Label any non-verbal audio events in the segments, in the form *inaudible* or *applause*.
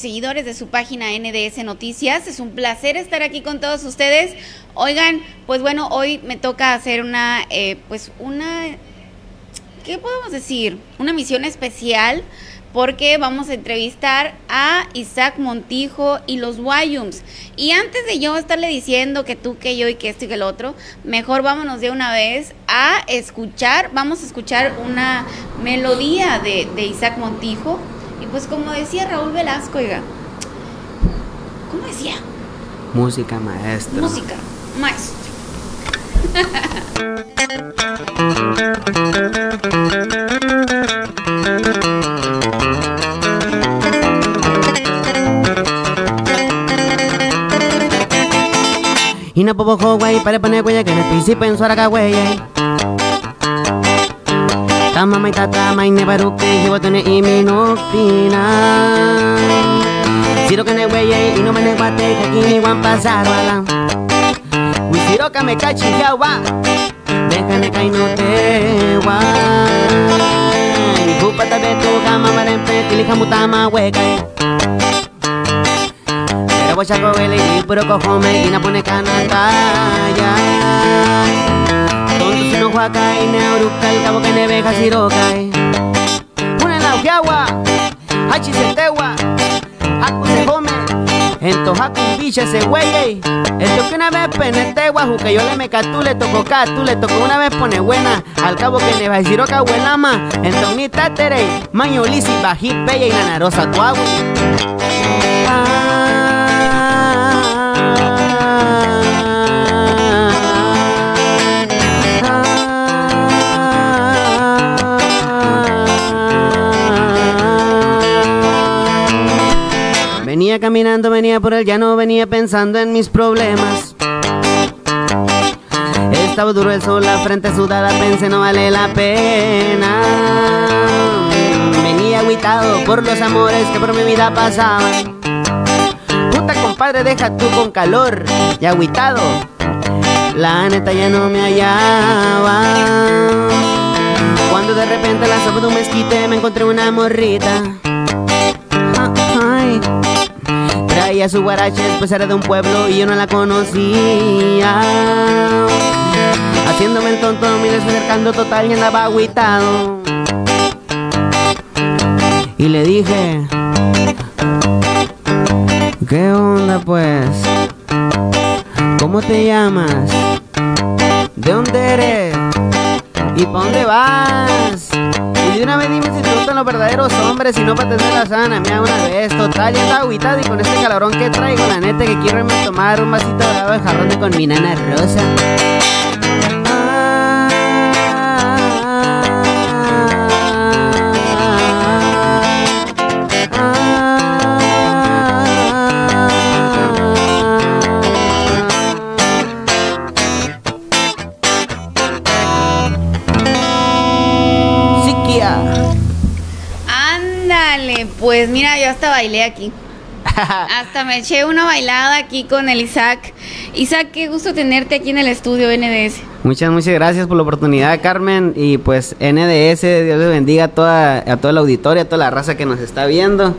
seguidores de su página NDS Noticias. Es un placer estar aquí con todos ustedes. Oigan, pues bueno, hoy me toca hacer una, eh, pues una, ¿qué podemos decir? Una misión especial porque vamos a entrevistar a Isaac Montijo y los Wyums. Y antes de yo estarle diciendo que tú, que yo y que esto y que el otro, mejor vámonos de una vez a escuchar, vamos a escuchar una melodía de Isaac Montijo. Y pues como decía Raúl Velasco, oiga, ¿cómo decía? Música maestra. Música maestra. Ina popo güey, para poner güey que me principio en su araca. Tama mai tata mai ne baru ke hiwa tene imi no pina. Siro que ne güey y no me ne guate que aquí ni guan pasar wala. Wisiro que me cachi yawa. Déjame que no te wa. Kupata beto kama marempe tilija mutama hueca. Pero voy a cogerle y puro cojome y na pone canataya. Tonto si no juaca y ne oruca el cabo que ne veja siroca. Una en la ujiagua, hachi se tewa, haku se home. Ento haku biche se güey. Esto que una vez penete guaju que yo le me catú le tocó catú le tocó una vez pone buena. Al cabo que ne va siroca buenama. Entonces ni tatere, maño lisi bají bella y nanarosa tuagu. Venía caminando, venía por el llano, venía pensando en mis problemas. Estaba duro el sol, la frente sudada, pensé no vale la pena. Venía agüitado por los amores que por mi vida pasaban. Puta compadre, deja tú con calor y agüitado. La neta ya no me hallaba. Cuando de repente la sopa de un mezquite me encontré una morrita. Traía su guarache, pues era de un pueblo y yo no la conocía. Haciéndome el tonto, me fui acercando total y andaba agüitado. Y le dije, ¿qué onda pues? ¿Cómo te llamas? ¿De dónde eres? ¿Y pa' dónde vas? Y de una vez dime si te gustan los verdaderos hombres y no para tener la sana, mira una vez, total, ya está agüitado y con este calorón que traigo, la neta que quiero irme tomar un vasito de agua de jarrón con mi nana rosa. Pues mira, yo hasta bailé aquí. *laughs* Hasta me eché una bailada aquí con el Isaac. Isaac, qué gusto tenerte aquí en el estudio NDS. Muchas, muchas gracias por la oportunidad, Carmen. Y pues NDS, Dios le bendiga a toda, a toda la auditoria, a toda la raza que nos está viendo.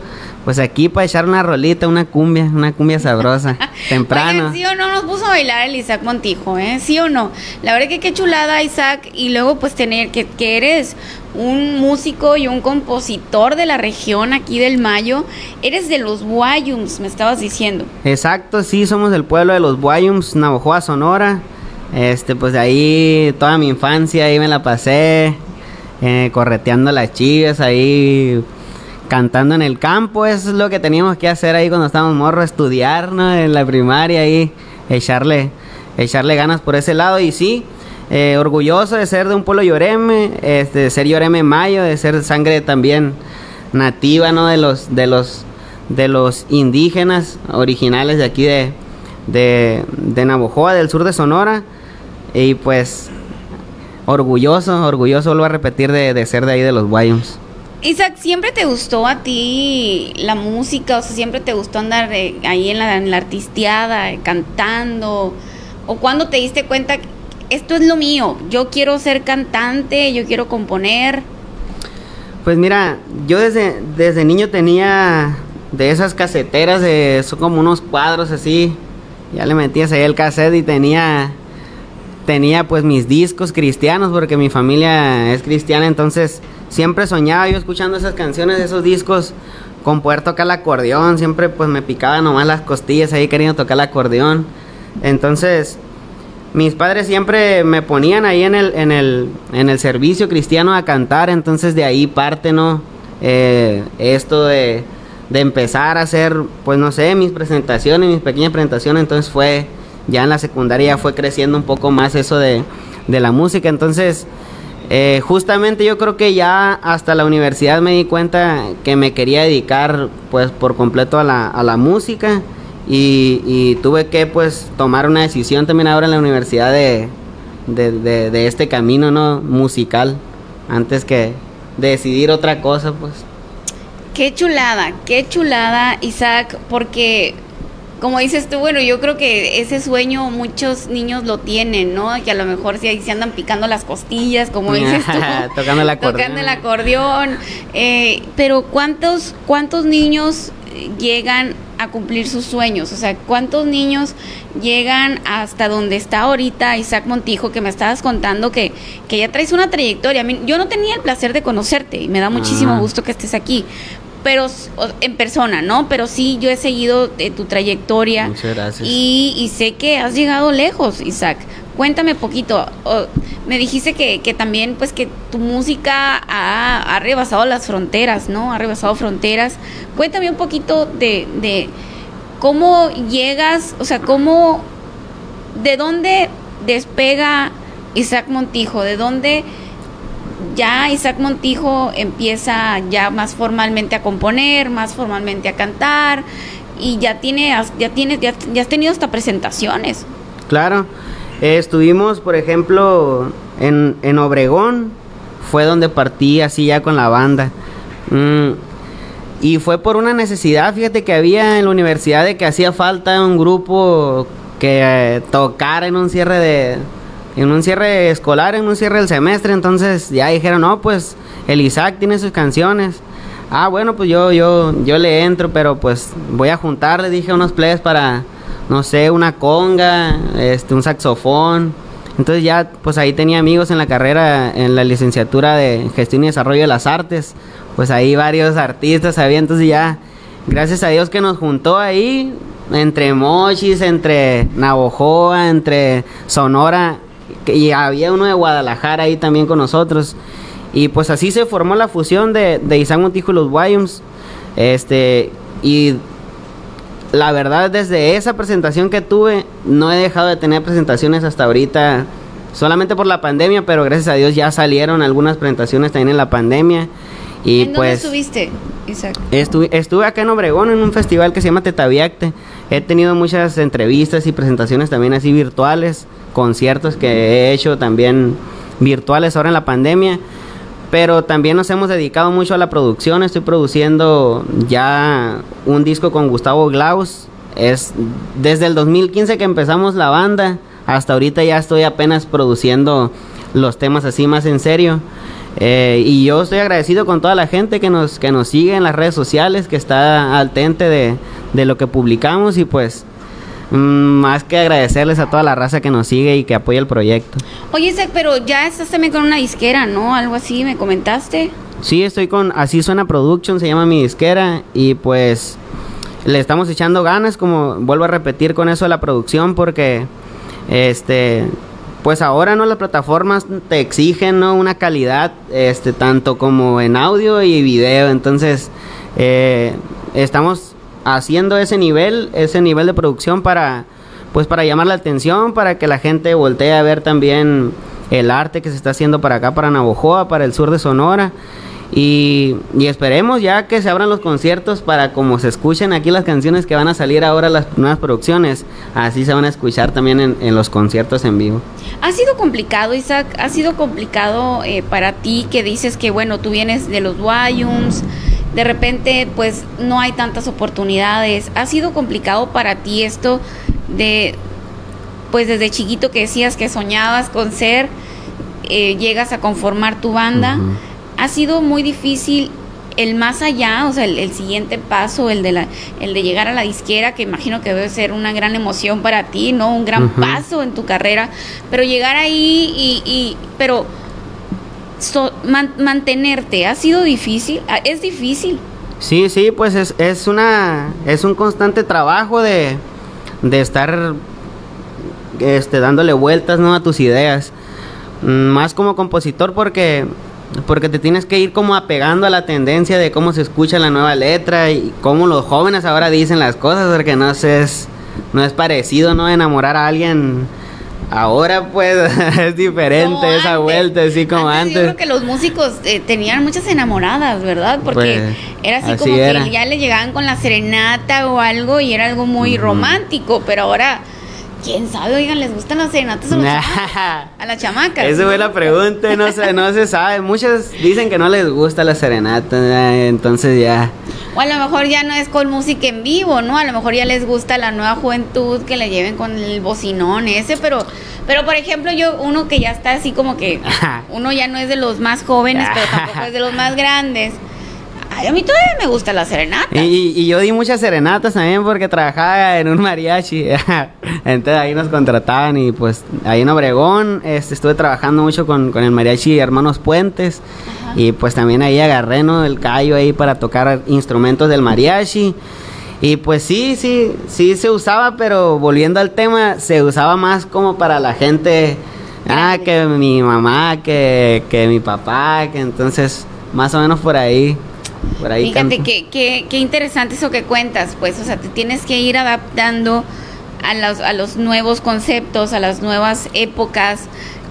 Pues aquí para echar una rolita, una cumbia, una cumbia sabrosa, *laughs* temprano. Oigan, ¿Sí o no nos puso a bailar el Isaac Montijo, eh? ¿Sí o no? La verdad que qué chulada, Isaac. Y luego pues tener que, que eres un músico y un compositor de la región aquí del Mayo. Eres de los Guayums, me estabas diciendo. Exacto, sí, somos del pueblo de los Guayums, Navojoa, Sonora. Este, pues de ahí toda mi infancia ahí me la pasé, eh, correteando las chivas ahí, cantando en el campo. Eso es lo que teníamos que hacer ahí cuando estábamos morros, estudiar, ¿no? En la primaria ahí, echarle, echarle ganas por ese lado. Y sí, eh, orgulloso de ser de un pueblo lloreme, este, de ser lloreme mayo, de ser sangre también nativa, ¿no? De los, de los, de los indígenas originales de aquí de, de, Navojoa, del sur de Sonora. Y pues orgulloso, orgulloso, vuelvo a repetir, de, de ser de ahí de los Guayums. Isaac, ¿siempre te gustó a ti la música? O sea, ¿siempre te gustó andar ahí en la, en la artisteada, cantando? ¿O cuando te diste cuenta esto es lo mío? Yo quiero ser cantante, yo quiero componer. Pues mira, yo desde, desde niño tenía de esas caseteras, de, son como unos cuadros así. Ya le metías ahí el cassette y tenía tenía pues mis discos cristianos porque mi familia es cristiana, entonces siempre soñaba yo escuchando esas canciones, esos discos con poder tocar el acordeón, siempre pues me picaba nomás las costillas ahí queriendo tocar el acordeón. Entonces, mis padres siempre me ponían ahí en el, en el, en el servicio cristiano a cantar, entonces de ahí parte, ¿no? Eh, esto de, de empezar a hacer, pues no sé, mis presentaciones, mis pequeñas presentaciones, entonces fue, ya en la secundaria fue creciendo un poco más eso de, de la música, entonces eh, justamente yo creo que ya hasta la universidad me di cuenta que me quería dedicar pues por completo a la, a la música y, tuve que pues tomar una decisión también ahora en la universidad de, de, este camino no musical antes que decidir otra cosa pues. Qué chulada, qué chulada Isaac, porque como dices tú, bueno, yo creo que ese sueño muchos niños lo tienen, ¿no? Que a lo mejor si ahí se andan picando las costillas, como *laughs* dices tú. *laughs* tocando el acordeón. Tocando el acordeón. Eh, pero ¿cuántos, ¿cuántos niños llegan a cumplir sus sueños? O sea, ¿cuántos niños llegan hasta donde está ahorita Isaac Montijo, que me estabas contando que, que ya traes una trayectoria? yo no tenía el placer de conocerte y me da muchísimo gusto que estés aquí, pero en persona, ¿no? Pero sí, yo he seguido eh, tu trayectoria. Muchas gracias. Y, sé que has llegado lejos, Isaac. Cuéntame poquito. me dijiste que, que, también, pues, que tu música ha, rebasado las fronteras, ¿no? Ha rebasado fronteras. Cuéntame un poquito de, de cómo llegas, o sea, cómo, de dónde despega Isaac Montijo, de dónde ya Isaac Montijo empieza ya más formalmente a componer, más formalmente a cantar y ya tiene, ya tiene, ya, has tenido hasta presentaciones. Claro, estuvimos, por ejemplo, en, en, Obregón, fue donde partí así ya con la banda. Mm, y fue por una necesidad, fíjate que había en la universidad de que hacía falta un grupo que eh, tocara en un cierre de, en un cierre escolar, en un cierre del semestre, entonces ya dijeron, no, pues el Isaac tiene sus canciones. Ah, bueno, pues yo, yo, yo le entro, pero pues voy a juntar, le dije unos players para, no sé, una conga, este, un saxofón. Entonces ya, pues ahí tenía amigos en la carrera, en la licenciatura de Gestión y Desarrollo de las Artes. Pues ahí varios artistas había, entonces ya, gracias a Dios que nos juntó ahí, entre Mochis, entre Navojoa, entre Sonora, y había uno de Guadalajara ahí también con nosotros. Y pues así se formó la fusión de, de Isaac Montijo y los Wyums. Este, y la verdad, desde esa presentación que tuve, no he dejado de tener presentaciones hasta ahorita, solamente por la pandemia, pero gracias a Dios ya salieron algunas presentaciones también en la pandemia. Y ¿En pues, dónde estuviste, Isaac? Estuve, estuve acá en Obregón en un festival que se llama Tetaviacte. He tenido muchas entrevistas y presentaciones también así virtuales conciertos que he hecho también virtuales ahora en la pandemia. Pero también nos hemos dedicado mucho a la producción. Estoy produciendo ya un disco con Gustavo Glaus. Es desde el 2015 que empezamos la banda. Hasta ahorita ya estoy apenas produciendo los temas así más en serio. Eh, y yo estoy agradecido con toda la gente que nos, que nos sigue en las redes sociales, que está al tente de, de lo que publicamos y pues más que agradecerles a toda la raza que nos sigue y que apoya el proyecto. Oye, pero ya estás también con una disquera, ¿no? Algo así, me comentaste. Sí, estoy con Así Suena Production, se llama mi disquera, y pues le estamos echando ganas, como vuelvo a repetir con eso de la producción, porque este pues ahora no las plataformas te exigen ¿no? una calidad este tanto como en audio y video entonces eh, estamos haciendo ese nivel, ese nivel de producción para pues para llamar la atención, para que la gente voltee a ver también el arte que se está haciendo para acá, para Navojoa, para el sur de Sonora. Y, esperemos ya que se abran los conciertos para como se escuchen aquí las canciones que van a salir ahora las nuevas producciones, así se van a escuchar también en, los conciertos en vivo. Ha sido complicado, Isaac, ha sido complicado eh, para ti que dices que bueno, tú vienes de los Wyums, de repente pues no hay tantas oportunidades. ¿Ha sido complicado para ti esto de, pues desde chiquito que decías que soñabas con ser, eh, llegas a conformar tu banda? ¿Ha sido muy difícil el más allá, o sea, el, siguiente paso, el de, la, el de llegar a la disquera, que imagino que debe ser una gran emoción para ti, ¿no? Un gran paso en tu carrera, pero llegar ahí y, y pero mantenerte, ¿ha sido difícil? Ah, ¿Es difícil? Sí, sí, pues es, es, una, es un constante trabajo de, de estar este, dándole vueltas ¿no? a tus ideas. Mm, más como compositor porque porque te tienes que ir como apegando a la tendencia de cómo se escucha la nueva letra y cómo los jóvenes ahora dicen las cosas, porque no es, no es parecido, ¿no? Enamorar a alguien ahora pues *laughs* es diferente esa vuelta, así como antes. Yo creo que los músicos eh, tenían muchas enamoradas, ¿verdad? Porque pues, era así, como que ya le llegaban con la serenata o algo y era algo muy romántico, pero ahora ¿Quién sabe? Oigan, ¿les gustan las serenatas a, los a las chamacas? Esa fue la pregunta, no se, no se sabe. Muchos dicen que no les gusta la serenata, entonces ya... O a lo mejor ya no es con música en vivo, ¿no? A lo mejor ya les gusta la nueva juventud que le lleven con el bocinón ese, pero... Pero por ejemplo, yo, uno que ya está así como que... Uno ya no es de los más jóvenes, pero tampoco *laughs* es de los más grandes a mí todavía me gusta la serenata. Y, yo di muchas serenatas también porque trabajaba en un mariachi. *laughs* Entonces ahí nos contrataban y pues ahí en Obregón este, estuve trabajando mucho con, el mariachi Hermanos Puentes. Y pues también ahí agarré ¿no? el callo ahí para tocar instrumentos del mariachi. Y pues sí, sí, sí se usaba, pero volviendo al tema, se usaba más como para la gente. Ah, que mi mamá, que, que mi papá, que entonces más o menos por ahí. Fíjate que, qué interesante eso que cuentas, pues, o sea, te tienes que ir adaptando a los, a los nuevos conceptos, a las nuevas épocas,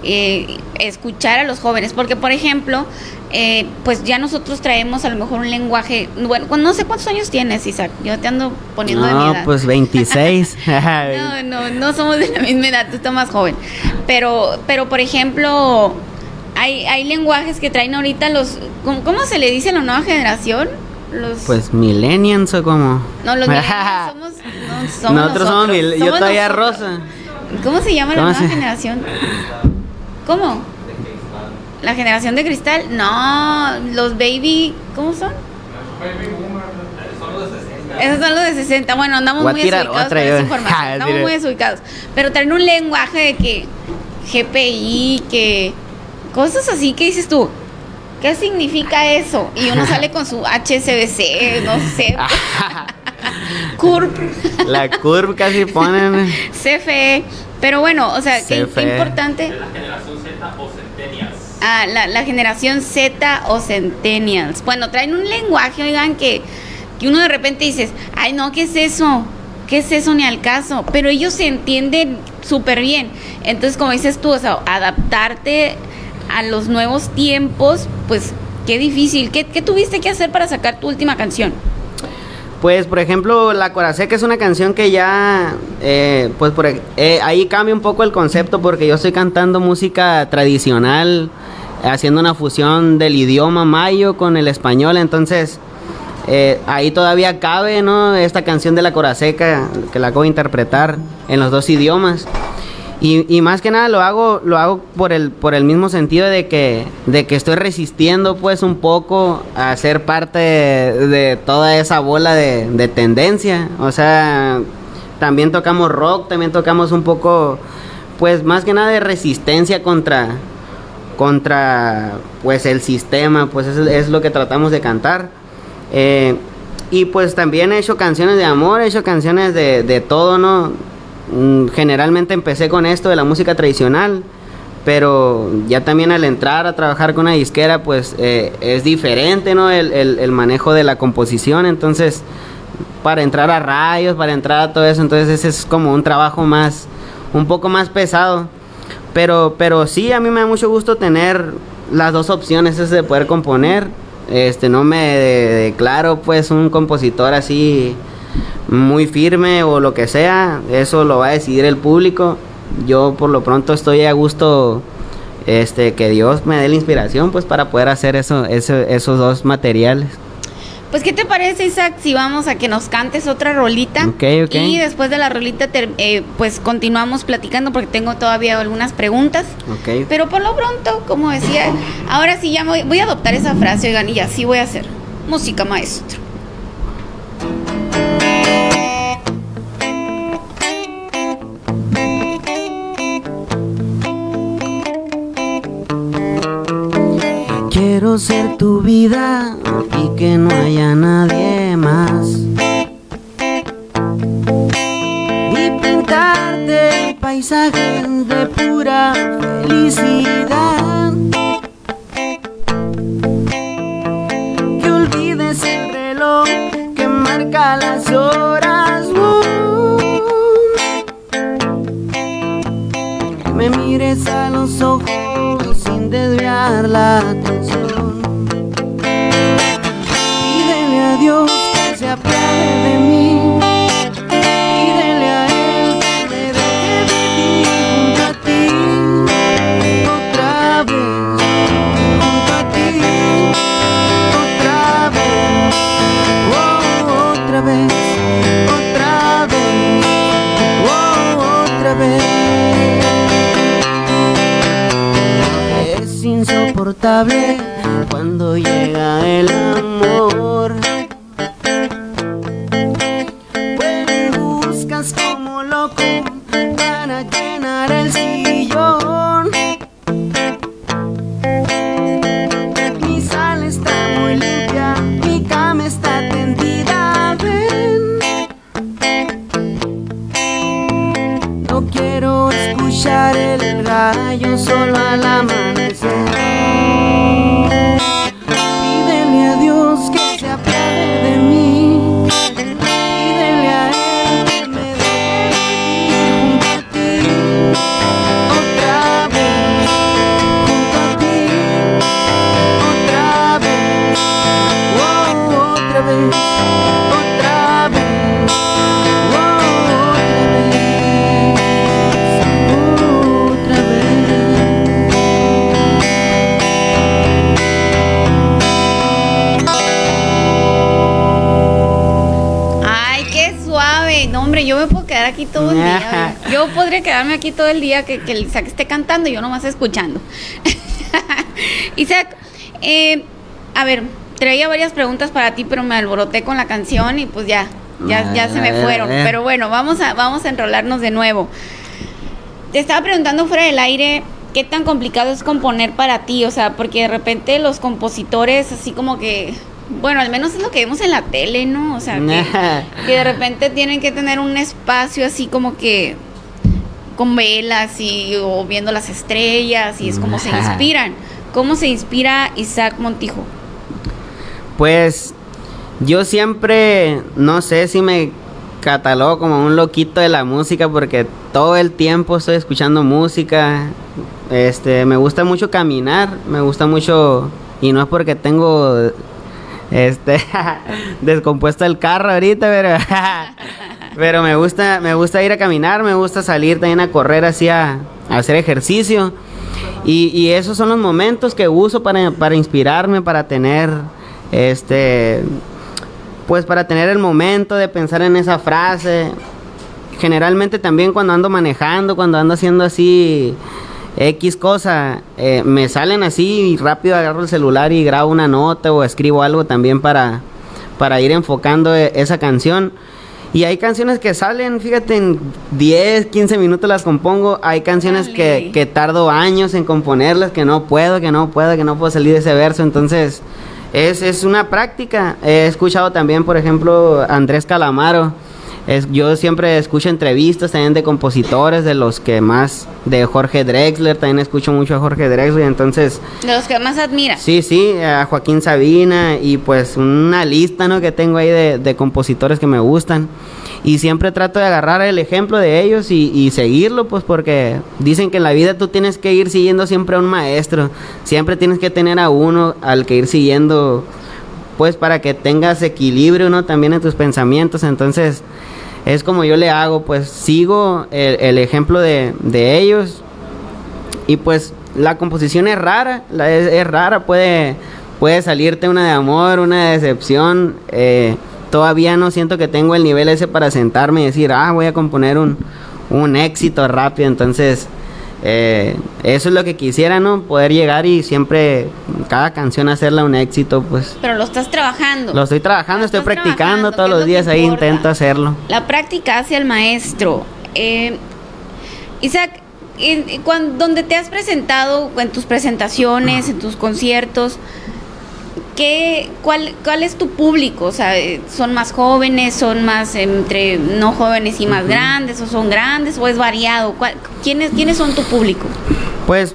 eh, escuchar a los jóvenes, porque por ejemplo, eh, pues ya nosotros traemos a lo mejor un lenguaje, bueno, no sé cuántos años tienes, Isaac, yo te ando poniendo de mi edad. pues 26. *laughs* *laughs* no, no, no somos de la misma edad, tú estás más joven, pero, pero por ejemplo, hay, hay lenguajes que traen ahorita los... ¿cómo, se le dice a la nueva generación? Los... Pues millennials o como... No, los millennials *laughs* somos, somos nosotros. somos, yo todavía rosa. ¿Cómo se llama la nueva generación? ¿Cómo? La generación de cristal. No, los baby... ¿Cómo son? Esos son los de 60. Bueno, andamos muy desubicados con esa *laughs* información. Andamos muy desubicados. Pero traen un lenguaje de que GPI, que Cosas así que dices tú, ¿qué significa eso? Y uno sale con su HSBC, no sé. *laughs* CURP. La CURP casi ponen. *laughs* CFE. Pero bueno, o sea, qué, importante. la generación Z o Centennials. Ah, la, la, generación Z o Centennials. Bueno, traen un lenguaje, oigan, que, que uno de repente dices, ay, no, ¿qué es eso? ¿Qué es eso ni al caso? Pero ellos se entienden súper bien. Entonces, como dices tú, o sea, adaptarte a los nuevos tiempos, pues qué difícil. ¿Qué, tuviste que hacer para sacar tu última canción? Pues, por ejemplo, La Coraseca es una canción que ya, eh, pues por, eh, ahí cambia un poco el concepto porque yo estoy cantando música tradicional, haciendo una fusión del idioma mayo con el español, entonces eh, ahí todavía cabe, ¿no? Esta canción de La Coraseca que la acabo de interpretar en los dos idiomas. Y, más que nada lo hago, lo hago por el, por el mismo sentido de que, de que estoy resistiendo pues un poco a ser parte de, toda esa bola de, tendencia. O sea, también tocamos rock, también tocamos un poco, pues más que nada de resistencia contra, contra pues el sistema, pues es, es lo que tratamos de cantar. Eh, y pues también he hecho canciones de amor, he hecho canciones de, de todo, ¿no? Mm, generalmente empecé con esto de la música tradicional, pero ya también al entrar a trabajar con una disquera, pues eh, es diferente, ¿no? El, manejo de la composición, entonces, para entrar a rayos, para entrar a todo eso, entonces ese es como un trabajo más, un poco más pesado. Pero, pero sí, a mí me da mucho gusto tener las dos opciones, es de poder componer. Este, no me declaro pues un compositor así muy firme o lo que sea, eso lo va a decidir el público. Yo por lo pronto estoy a gusto este que Dios me dé la inspiración pues para poder hacer eso, esos dos materiales. Pues, ¿qué te parece, Isaac, si vamos a que nos cantes otra rolita? Ok, ok. Y después de la rolita, eh, pues continuamos platicando porque tengo todavía algunas preguntas. Ok. Pero por lo pronto, como decía, ahora sí ya voy, voy a adoptar esa frase, oigan, y así voy a hacer. música maestro. Ser tu vida y que no haya nadie más. Y pintarte paisajes de pura felicidad. Que olvides el reloj que marca las horas. Que me mires a los ojos sin desviar la insoportable podría quedarme aquí todo el día que, que el Isaac esté cantando y yo nomás escuchando. *laughs* Isaac, eh, a ver, traía varias preguntas para ti, pero me alboroté con la canción y pues ya, ya, ya se me fueron. Pero bueno, vamos a, vamos a enrolarnos de nuevo. Te estaba preguntando fuera del aire qué tan complicado es componer para ti, o sea, porque de repente los compositores así como que, bueno, al menos es lo que vemos en la tele, ¿no? O sea, que, *laughs* que de repente tienen que tener un espacio así como que con velas y o viendo las estrellas y es como se *laughs* inspiran. ¿Cómo se inspira Isaac Montijo? Pues yo siempre, no sé si me catalogo como un loquito de la música porque todo el tiempo estoy escuchando música. Este, me gusta mucho caminar, me gusta mucho y no es porque tengo este *laughs* descompuesto el carro ahorita, pero *laughs* pero me gusta me gusta ir a caminar, me gusta salir también a correr así a, hacer ejercicio. Y, y esos son los momentos que uso para, para inspirarme, para tener este pues para tener el momento de pensar en esa frase. Generalmente también cuando ando manejando, cuando ando haciendo así X cosa, eh, me salen así y rápido agarro el celular y grabo una nota o escribo algo también para, para ir enfocando e- esa canción. Y hay canciones que salen, fíjate, en 10, 15 minutos las compongo. Hay canciones que, que tardo años en componerlas, que no puedo, que no puedo, que no puedo salir de ese verso. Entonces, es, es una práctica. He escuchado también, por ejemplo, Andrés Calamaro. Es, yo siempre escucho entrevistas también de compositores, de los que más, de Jorge Drexler, también escucho mucho a Jorge Drexler. Entonces, De los que más admiras. Sí, sí, a Joaquín Sabina y pues una lista, ¿no? Que tengo ahí de, de compositores que me gustan. Y siempre trato de agarrar el ejemplo de ellos y, y seguirlo, pues porque dicen que en la vida tú tienes que ir siguiendo siempre a un maestro. Siempre tienes que tener a uno al que ir siguiendo, pues para que tengas equilibrio, ¿no? También en tus pensamientos. Entonces, es como yo le hago, pues sigo el, ejemplo de, de ellos y pues la composición es rara, la- es, es rara, puede, puede salirte una de amor, una de decepción. eh, todavía no siento que tengo el nivel ese para sentarme y decir, ah, voy a componer un, un éxito rápido. Entonces, Eh, eso es lo que quisiera, ¿no? Poder llegar y siempre cada canción hacerla un éxito, pues. Pero lo estás trabajando. Lo estoy trabajando, Lo estoy practicando todos los lo días ahí, intento hacerlo. La práctica hacia el maestro. Eh, Isaac, en- cuan- donde te has presentado, en tus presentaciones, en tus conciertos, ¿qué, cuál, ¿cuál es tu público? O sea, eh, ¿son más jóvenes, son más entre no jóvenes y más grandes, o son grandes, o es variado? ¿Cuál- ¿Quiénes, ¿Quiénes son tu público? Pues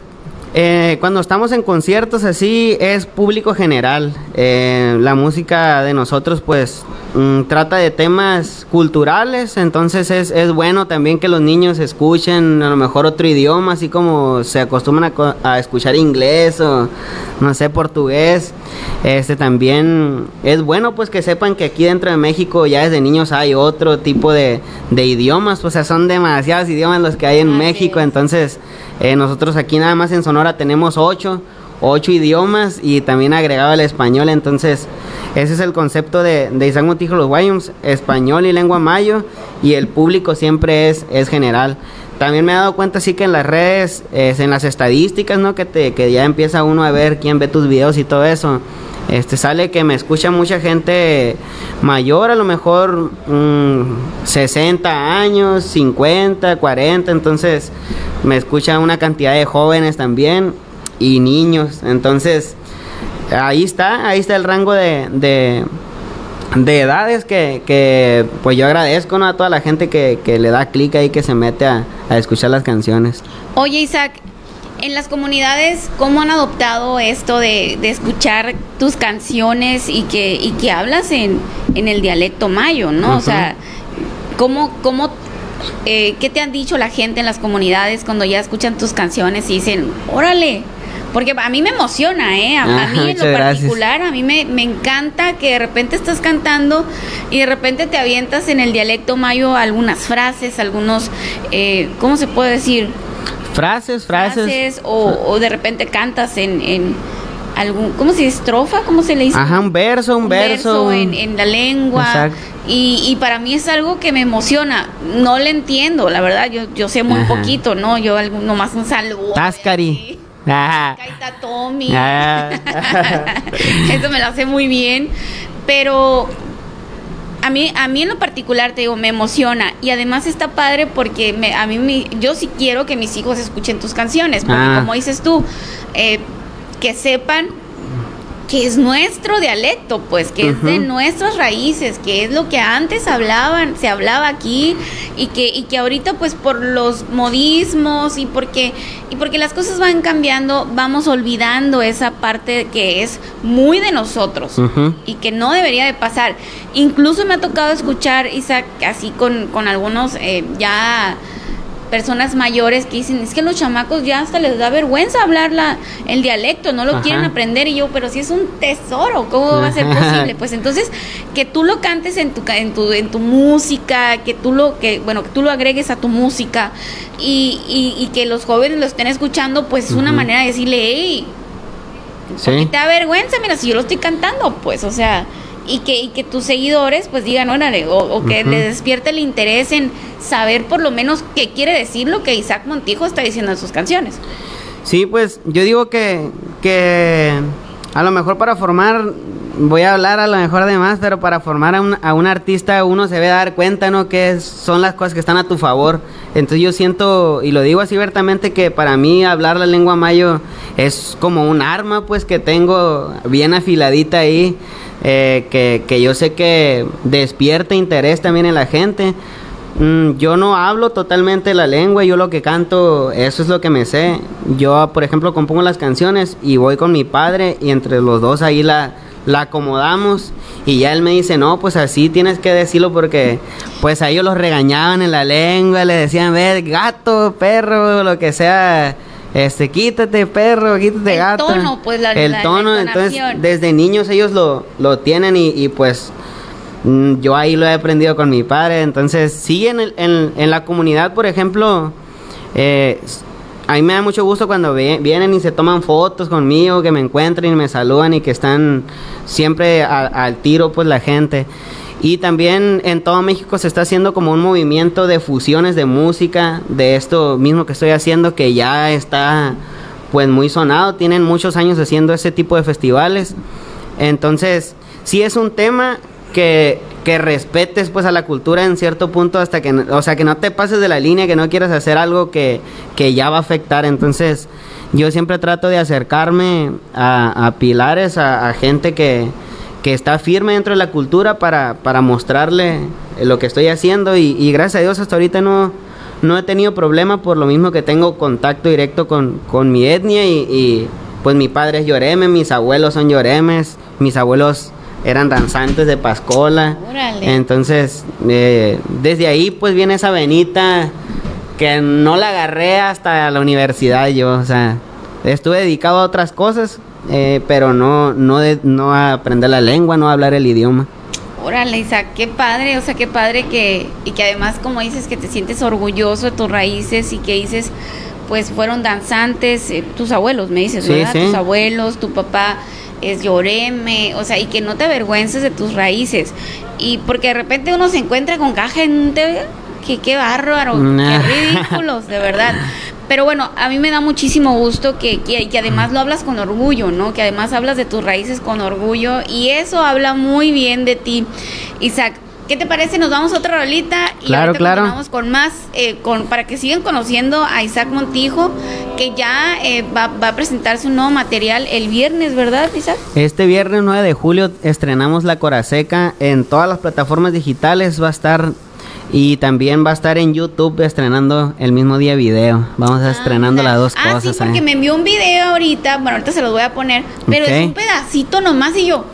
eh, cuando estamos en conciertos así es público general. Eh, la música de nosotros pues mm, trata de temas culturales, entonces es, es bueno también que los niños escuchen a lo mejor otro idioma, así como se acostumbran a, a escuchar inglés o no sé, portugués. Este también es bueno pues que sepan que aquí dentro de México ya desde niños hay otro tipo de, de idiomas, o sea, son demasiados idiomas los que hay en Así México, es. entonces eh, nosotros aquí nada más en Sonora tenemos ocho, ocho idiomas y también agregaba el español, entonces ese es el concepto de, de Isaac Montijo Los Guayums, español y lengua mayo y el público siempre es, es general. También me he dado cuenta sí que en las redes, es en las estadísticas, ¿no? Que, te, que ya empieza uno a ver quién ve tus videos y todo eso. Este sale que me escucha mucha gente mayor, a lo mejor mm, 60 años, 50, 40, entonces me escucha una cantidad de jóvenes también y niños, entonces ahí está, ahí está el rango de, de, de edades que, que, pues yo agradezco ¿no? a toda la gente que, que le da clic ahí, que se mete a, a escuchar las canciones. Oye, Isaac, en las comunidades, ¿cómo han adoptado esto de, de escuchar tus canciones y que, y que hablas en, en el dialecto mayo, ¿no? O sea, ¿cómo, cómo, eh, qué te han dicho la gente en las comunidades cuando ya escuchan tus canciones y dicen, órale? Porque a mí me emociona, ¿eh? A, a Ajá, mí en lo gracias. particular, a mí me, me encanta que de repente estás cantando y de repente te avientas en el dialecto mayo algunas frases, algunos, eh, ¿cómo se puede decir? Frases, frases. frases o, o de repente cantas en, en algún, ¿cómo se dice? ¿Estrofa? ¿Cómo se le dice? Ajá, un verso, un, verso. un- en, en la lengua. Exacto. Y, y para mí es algo que me emociona. No le entiendo, la verdad, yo, yo sé muy Ajá. poquito, ¿no? Yo algo- nomás un saludo. Tascari. *laughs* Ajá. Kaita Tommy. Ah. *laughs* Eso me lo hace muy bien. Pero a mí, a mí en lo particular, te digo, me emociona. Y además está padre porque me, a mí, me- yo sí quiero que mis hijos escuchen tus canciones. Porque Ah. como dices tú, eh, que sepan que es nuestro dialecto, pues, que es de nuestras raíces, que es lo que antes hablaban, se hablaba aquí y que y que ahorita pues por los modismos y porque y porque las cosas van cambiando, vamos olvidando esa parte que es muy de nosotros y que no debería de pasar. Incluso me ha tocado escuchar, Isaac, así con, con algunos eh, ya personas mayores que dicen, es que los chamacos ya hasta les da vergüenza hablar la, el dialecto, no lo Ajá. quieren aprender y yo, pero si es un tesoro, ¿cómo va a ser posible? Pues entonces que tú lo cantes en tu en tu en tu música, que tú lo que bueno, que tú lo agregues a tu música y, y, y que los jóvenes lo estén escuchando, pues es una manera de decirle, hey, Sí. te da vergüenza, mira, si yo lo estoy cantando, pues, o sea, y que, y que tus seguidores pues digan, órale, o, o que Ujú. les despierte el interés en saber por lo menos qué quiere decir lo que Isaac Montijo está diciendo en sus canciones. Sí, pues yo digo que, que a lo mejor para formar, voy a hablar a lo mejor de más, pero para formar a un, a un artista uno se debe dar cuenta, ¿no? Que son las cosas que están a tu favor. Entonces yo siento, y lo digo así abiertamente, que para mí hablar la lengua mayo es como un arma, pues que tengo bien afiladita ahí, eh, que, que yo sé que despierta interés también en la gente. Mm, yo no hablo totalmente la lengua, yo lo que canto, eso es lo que me sé. Yo, por ejemplo, compongo las canciones y voy con mi padre y entre los dos ahí la, la acomodamos y ya él me dice, no, pues así tienes que decirlo porque pues a ellos los regañaban en la lengua, le decían, ver, gato, perro, lo que sea. Este, quítate perro, quítate El gato. tono, pues, la- El la- la tono, entonces desde niños ellos lo, lo tienen y, y, pues Mm, yo ahí lo he aprendido con mi padre. Entonces, sí, en, el- en, en la comunidad, por ejemplo, eh, a mí me da mucho gusto cuando vienen y se toman fotos conmigo, que me encuentran y me saludan y que están siempre a- al tiro, pues la gente. Y también en todo México se está haciendo como un movimiento de fusiones de música, de esto mismo que estoy haciendo, que ya está pues muy sonado, tienen muchos años haciendo ese tipo de festivales. Entonces, sí es un tema que, que respetes pues a la cultura en cierto punto hasta que, o sea, que no te pases de la línea, que no quieras hacer algo que, que ya va a afectar. Entonces, yo siempre trato de acercarme a, a pilares, a, a gente que, que está firme dentro de la cultura para, para mostrarle lo que estoy haciendo y, y gracias a Dios hasta ahorita no, no he tenido problema por lo mismo que tengo contacto directo con, con mi etnia y, y, pues mi padre es lloreme, mis abuelos son lloremes, mis abuelos eran danzantes de Pascola. Órale. Entonces, eh, desde ahí pues viene esa venita que no la agarré hasta la universidad yo, o sea, estuve dedicado a otras cosas, eh, pero no, no, de- no a aprender la lengua, no a hablar el idioma. Órale, Isaac, qué padre, o sea, qué padre que, y que además, como dices, que te sientes orgulloso de tus raíces y que dices, pues fueron danzantes, eh, tus abuelos, me dices, Sí, ¿verdad? sí. Tus abuelos, tu papá es lloreme, o sea, y que no te avergüences de tus raíces. Y porque de repente uno se encuentra con en un TV, que qué bárbaro, Nah. qué ridículos, de verdad. Pero bueno, a mí me da muchísimo gusto que, que, que además lo hablas con orgullo, ¿no? Que además hablas de tus raíces con orgullo y eso habla muy bien de ti. Isaac, ¿qué te parece? Nos vamos a otra rolita y Claro, claro. continuamos con más, eh, con, para que sigan conociendo a Isaac Montijo, que ya eh, va, va a presentar su nuevo material el viernes, ¿verdad, Isaac? Este viernes 9 de julio estrenamos La Coraseca en todas las plataformas digitales, va a estar y también va a estar en YouTube estrenando el mismo día video. Vamos a estrenando las dos ah, cosas. sí, porque ¿eh? me envió un video ahorita, bueno, ahorita se los voy a poner, pero es un pedacito nomás y yo...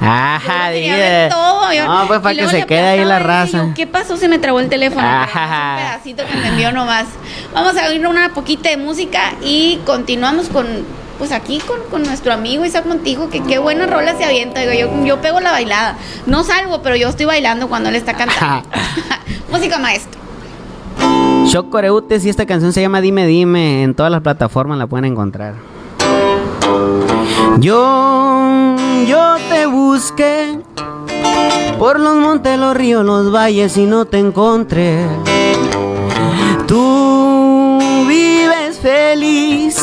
Ajá, todo. yo- No, pues para que se quede ahí la raza. ¿Qué pasó? Se me trabó el teléfono. Ajá. Un pedacito que me envió nomás. Vamos a oír una poquita de música y continuamos con, pues aquí con, con nuestro amigo Isaac Montijo, que qué buena rola se avienta. Digo, yo, yo pego la bailada. No salgo, pero yo estoy bailando cuando él está cantando. *laughs* música maestro. Shock Coreutes y esta canción se llama Dime Dime. En todas las plataformas la pueden encontrar. Yo, yo te busqué por los montes, los ríos, los valles y no te encontré. Tú vives feliz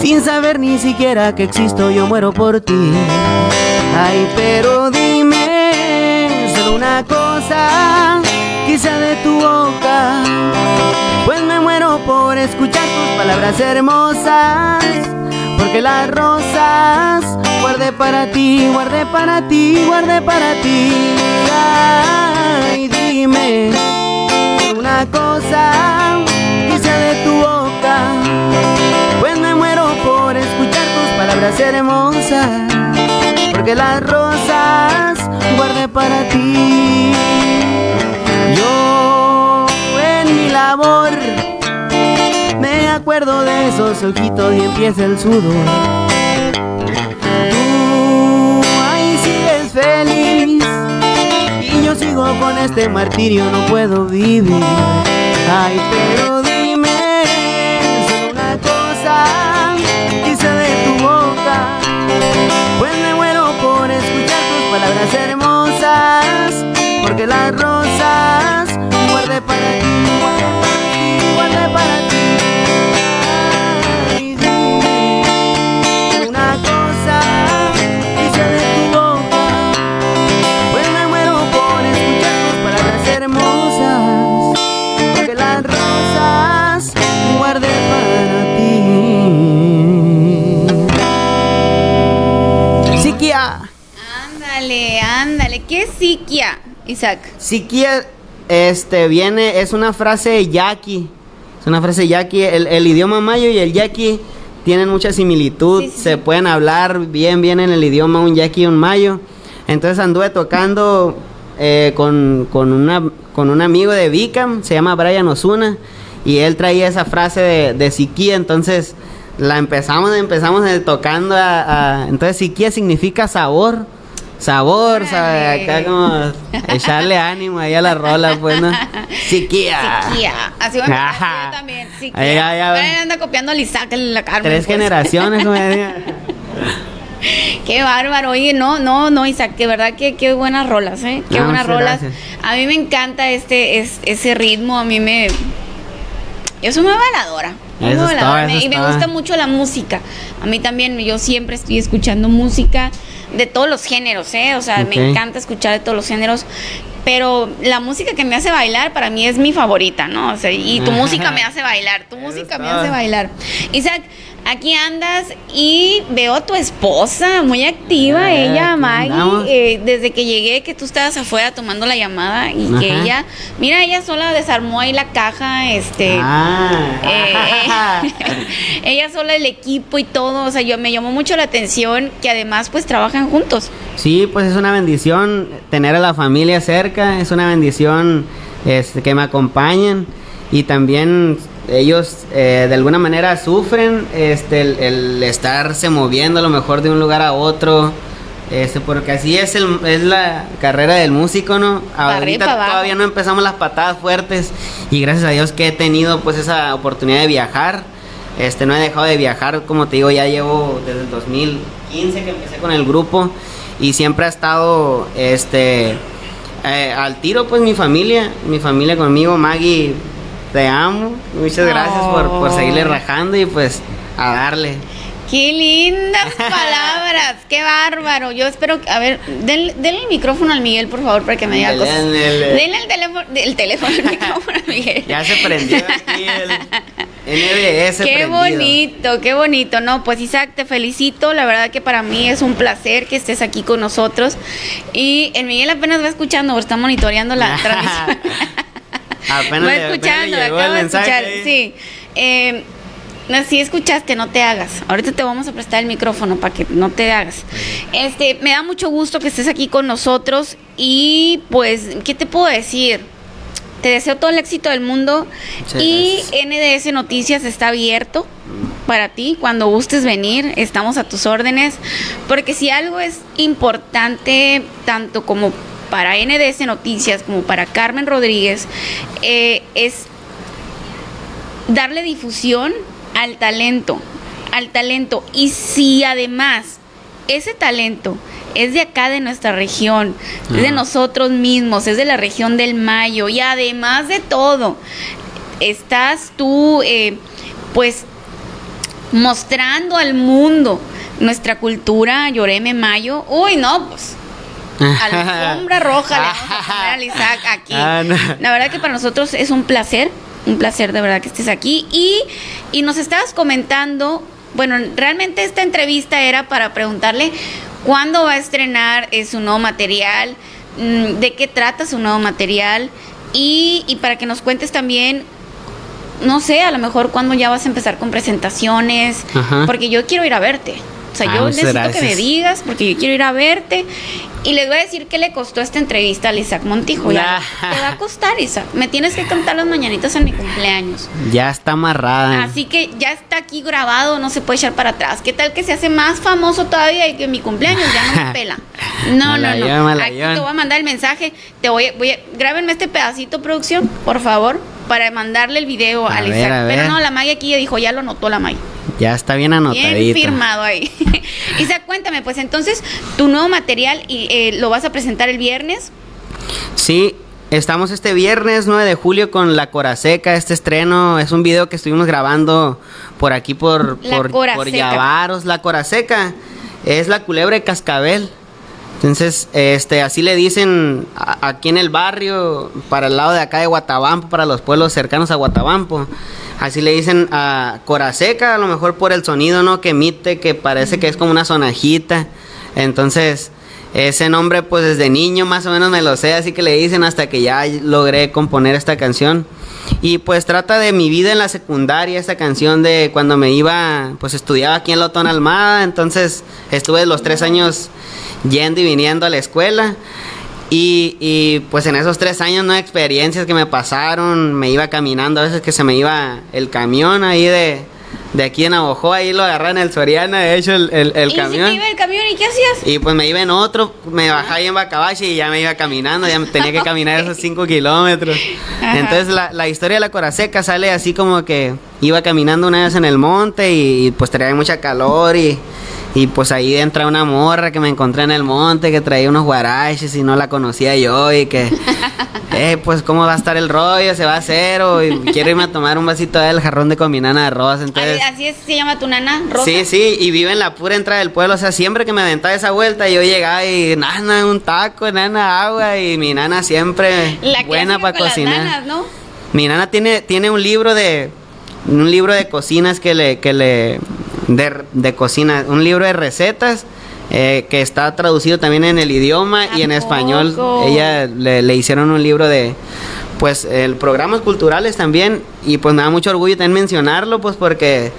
sin saber ni siquiera que existo, yo muero por ti. Ay, pero dime solo una cosa, quizá de tu boca, pues me muero por escuchar tus palabras hermosas, porque las rosas guardé para ti, guardé para ti, guardé para ti. Ay, dime una cosa, quizá de tu boca, pues me muero por escuchar tus palabras hermosas, porque las rosas acuerdo de esos ojitos y empieza el sudor. Tú ahí feliz y yo sigo con este martirio, no puedo vivir. Ay, pero dime solo una cosa, quizá de tu boca, pues me muero por escuchar tus palabras hermosas, porque las rosas ándale. ¿Qué es psiquia, Isaac? Siquia, este, viene, es una frase yaqui. Es una frase yaqui. El, el idioma mayo y el yaqui tienen mucha similitud. Sí, sí, Se sí. pueden hablar bien, bien en el idioma un yaqui y un mayo. Entonces anduve tocando eh, con, con, una, con un amigo de Vicam, se llama Brian Osuna, y él traía esa frase de, de siquia. Entonces la empezamos, empezamos eh, tocando a, a- Entonces siquia significa sabor. Sabor, sabe, Órale. acá como echarle ánimo ahí a la rola, pues, ¿no? Siquia. Siquia. Así va a también. Siquia. Ahí, anda copiando al Isaac, el- la Carmen. Tres pues. generaciones, como decía. *laughs* Qué bárbaro, oye, no, no, no, Isaac, de verdad que qué buenas rolas, ¿eh? Qué buenas rolas. gracias. A mí me encanta este, es- ese ritmo, a mí me... Yo soy muy bailadora. Eso eso y me gusta mucho la música. A mí también, yo siempre estoy escuchando música de todos los géneros, ¿eh? O sea, me encanta escuchar de todos los géneros. Pero la música que me hace bailar para mí es mi favorita, ¿no? O sea, y tu música me hace bailar, tu música me hace bailar. Isaac, aquí andas y veo a tu esposa muy activa, Ah, ella, Maggie, eh, desde que llegué, que tú estabas afuera tomando la llamada y que ella, mira, ella sola desarmó ahí la caja, este... Ah. eh, eh, *laughs* ella sola el equipo y todo, o sea, yo me llamó mucho la atención que además pues trabajan juntos. Sí, pues es una bendición tener a la familia cerca, es una bendición este, que me acompañen y también ellos eh, de alguna manera sufren este, el, el estarse moviendo a lo mejor de un lugar a otro. Este, porque así es, el, es la carrera del músico, ¿no? Ahorita todavía no empezamos las patadas fuertes y gracias a Dios que he tenido pues esa oportunidad de viajar. Este, no he dejado de viajar, como te digo, ya llevo desde el 2015 que empecé con el grupo y siempre ha estado este eh, al tiro pues mi familia, mi familia conmigo, Maggie, te amo, muchas gracias por, por seguirle Ay. rajando y pues a darle. Qué lindas *laughs* palabras, qué bárbaro. Yo espero, que- a ver, denle, denle el micrófono al Miguel, por favor, para que me diga Denle, cosas. denle. Denle el teléfono, el teléfono, el micrófono al Miguel. *laughs* Ya se prendió aquí el NBS Qué prendido. bonito, qué bonito. No, pues Isaac, te felicito. La verdad que para mí es un placer que estés aquí con nosotros. Y el Miguel apenas va escuchando, está monitoreando la *laughs* transmisión. Apenas va le- apenas escuchando, le llegó acaba el de escuchar. Sí. Eh, no, si escuchaste, no te hagas. Ahorita te vamos a prestar el micrófono para que no te hagas. Este, me da mucho gusto que estés aquí con nosotros y pues, ¿qué te puedo decir? Te deseo todo el éxito del mundo Muchas y gracias. NDS Noticias está abierto para ti cuando gustes venir, estamos a tus órdenes, porque si algo es importante tanto como para NDS Noticias como para Carmen Rodríguez eh, es darle difusión al talento, al talento. Y si además ese talento es de acá de nuestra región, es de nosotros mismos, es de la región del Mayo, y además de todo, estás tú, eh, pues, mostrando al mundo nuestra cultura, Lloreme Mayo. Uy, no, pues. Alfombra roja le vamos a poner al Isaac aquí. Ah. La verdad que para nosotros es un placer, un placer de verdad que estés aquí. Y, y nos estabas comentando, bueno, realmente esta entrevista era para preguntarle cuándo va a estrenar eh, su nuevo material, mm, de qué trata su nuevo material y, y para que nos cuentes también, no sé, a lo mejor cuándo ya vas a empezar con presentaciones, Ajá. porque yo quiero ir a verte. O sea, Ah, yo necesito que me digas, porque yo quiero ir a verte. Y les voy a decir qué le costó esta entrevista al Isaac Montijo. Ya, te va a costar, Isaac. Me tienes que cantar las mañanitas en mi cumpleaños. Ya está amarrada. Así que ya está aquí grabado, no se puede echar para atrás. ¿Qué tal que se hace más famoso todavía y que mi cumpleaños ya no me *laughs* pela? No, no, no. Aquí te voy a mandar el mensaje. Te voy, a- voy a, grábenme este pedacito, producción, por favor, para mandarle el video A al ver, Isaac. Pero no, la Maggie aquí ya dijo, ya lo notó la Maggie. Ya está bien Bien anotadito. firmado ahí. *laughs* Isaac, cuéntame, pues entonces, tu nuevo material y, eh, lo vas a presentar el viernes. Sí, estamos este viernes 9 de julio con La Coraseca. Este estreno es un video que estuvimos grabando por aquí por, La por, Cora por. La Coraseca es la culebra de cascabel. Entonces, este, así le dicen a- aquí en el barrio, para el lado de acá de Guatabampo, para los pueblos cercanos a Guatabampo. Así le dicen a Coraseca, a lo mejor por el sonido, ¿no? Que emite, que parece que es como una sonajita. Entonces, ese nombre, pues desde niño más o menos me lo sé, así que le dicen hasta que ya logré componer esta canción. Y pues trata de mi vida en la secundaria, esta canción de cuando me iba, pues estudiaba aquí en Lotón Almada, entonces estuve los tres años yendo y viniendo a la escuela. Y, y, pues en esos tres años, no experiencias que me pasaron, me iba caminando, a veces que se me iba el camión ahí de, de aquí en Navojoa, ahí lo agarré en el Soriana, de hecho, el, el, el ¿Y camión. si iba el camión y qué hacías? Y pues me iba en otro, me bajaba ahí en Bacabache y ya me iba caminando, ya tenía que caminar esos *laughs* 5 kilómetros. Ajá. Entonces la, la historia de la Coraseca sale así como que iba caminando una vez en el monte y, y, pues traía mucha calor y, Y pues ahí entra una morra que me encontré en el monte que traía unos guaraches y no la conocía yo y que, *laughs* eh, pues cómo va a estar el rollo, se va a hacer o y quiero irme a tomar un vasito del jarrón de con mi nana de arroz. Entonces, Así, es, se llama tu nana, Rosa. Sí, sí, y vive en la pura entrada del pueblo. O sea, siempre que me aventaba esa vuelta, yo llegaba y nana, un taco, nana, agua. Y mi nana siempre La buena para las cocinar. nanas, ¿no? Mi nana tiene, tiene un libro de. Un libro de cocinas que le. Que le de, de cocina. Un libro de recetas. eh, que está traducido también en el idioma y en ¿A español. Ella le, le hicieron un libro de. Pues el programas culturales también. Y pues me da mucho orgullo también mencionarlo, pues porque.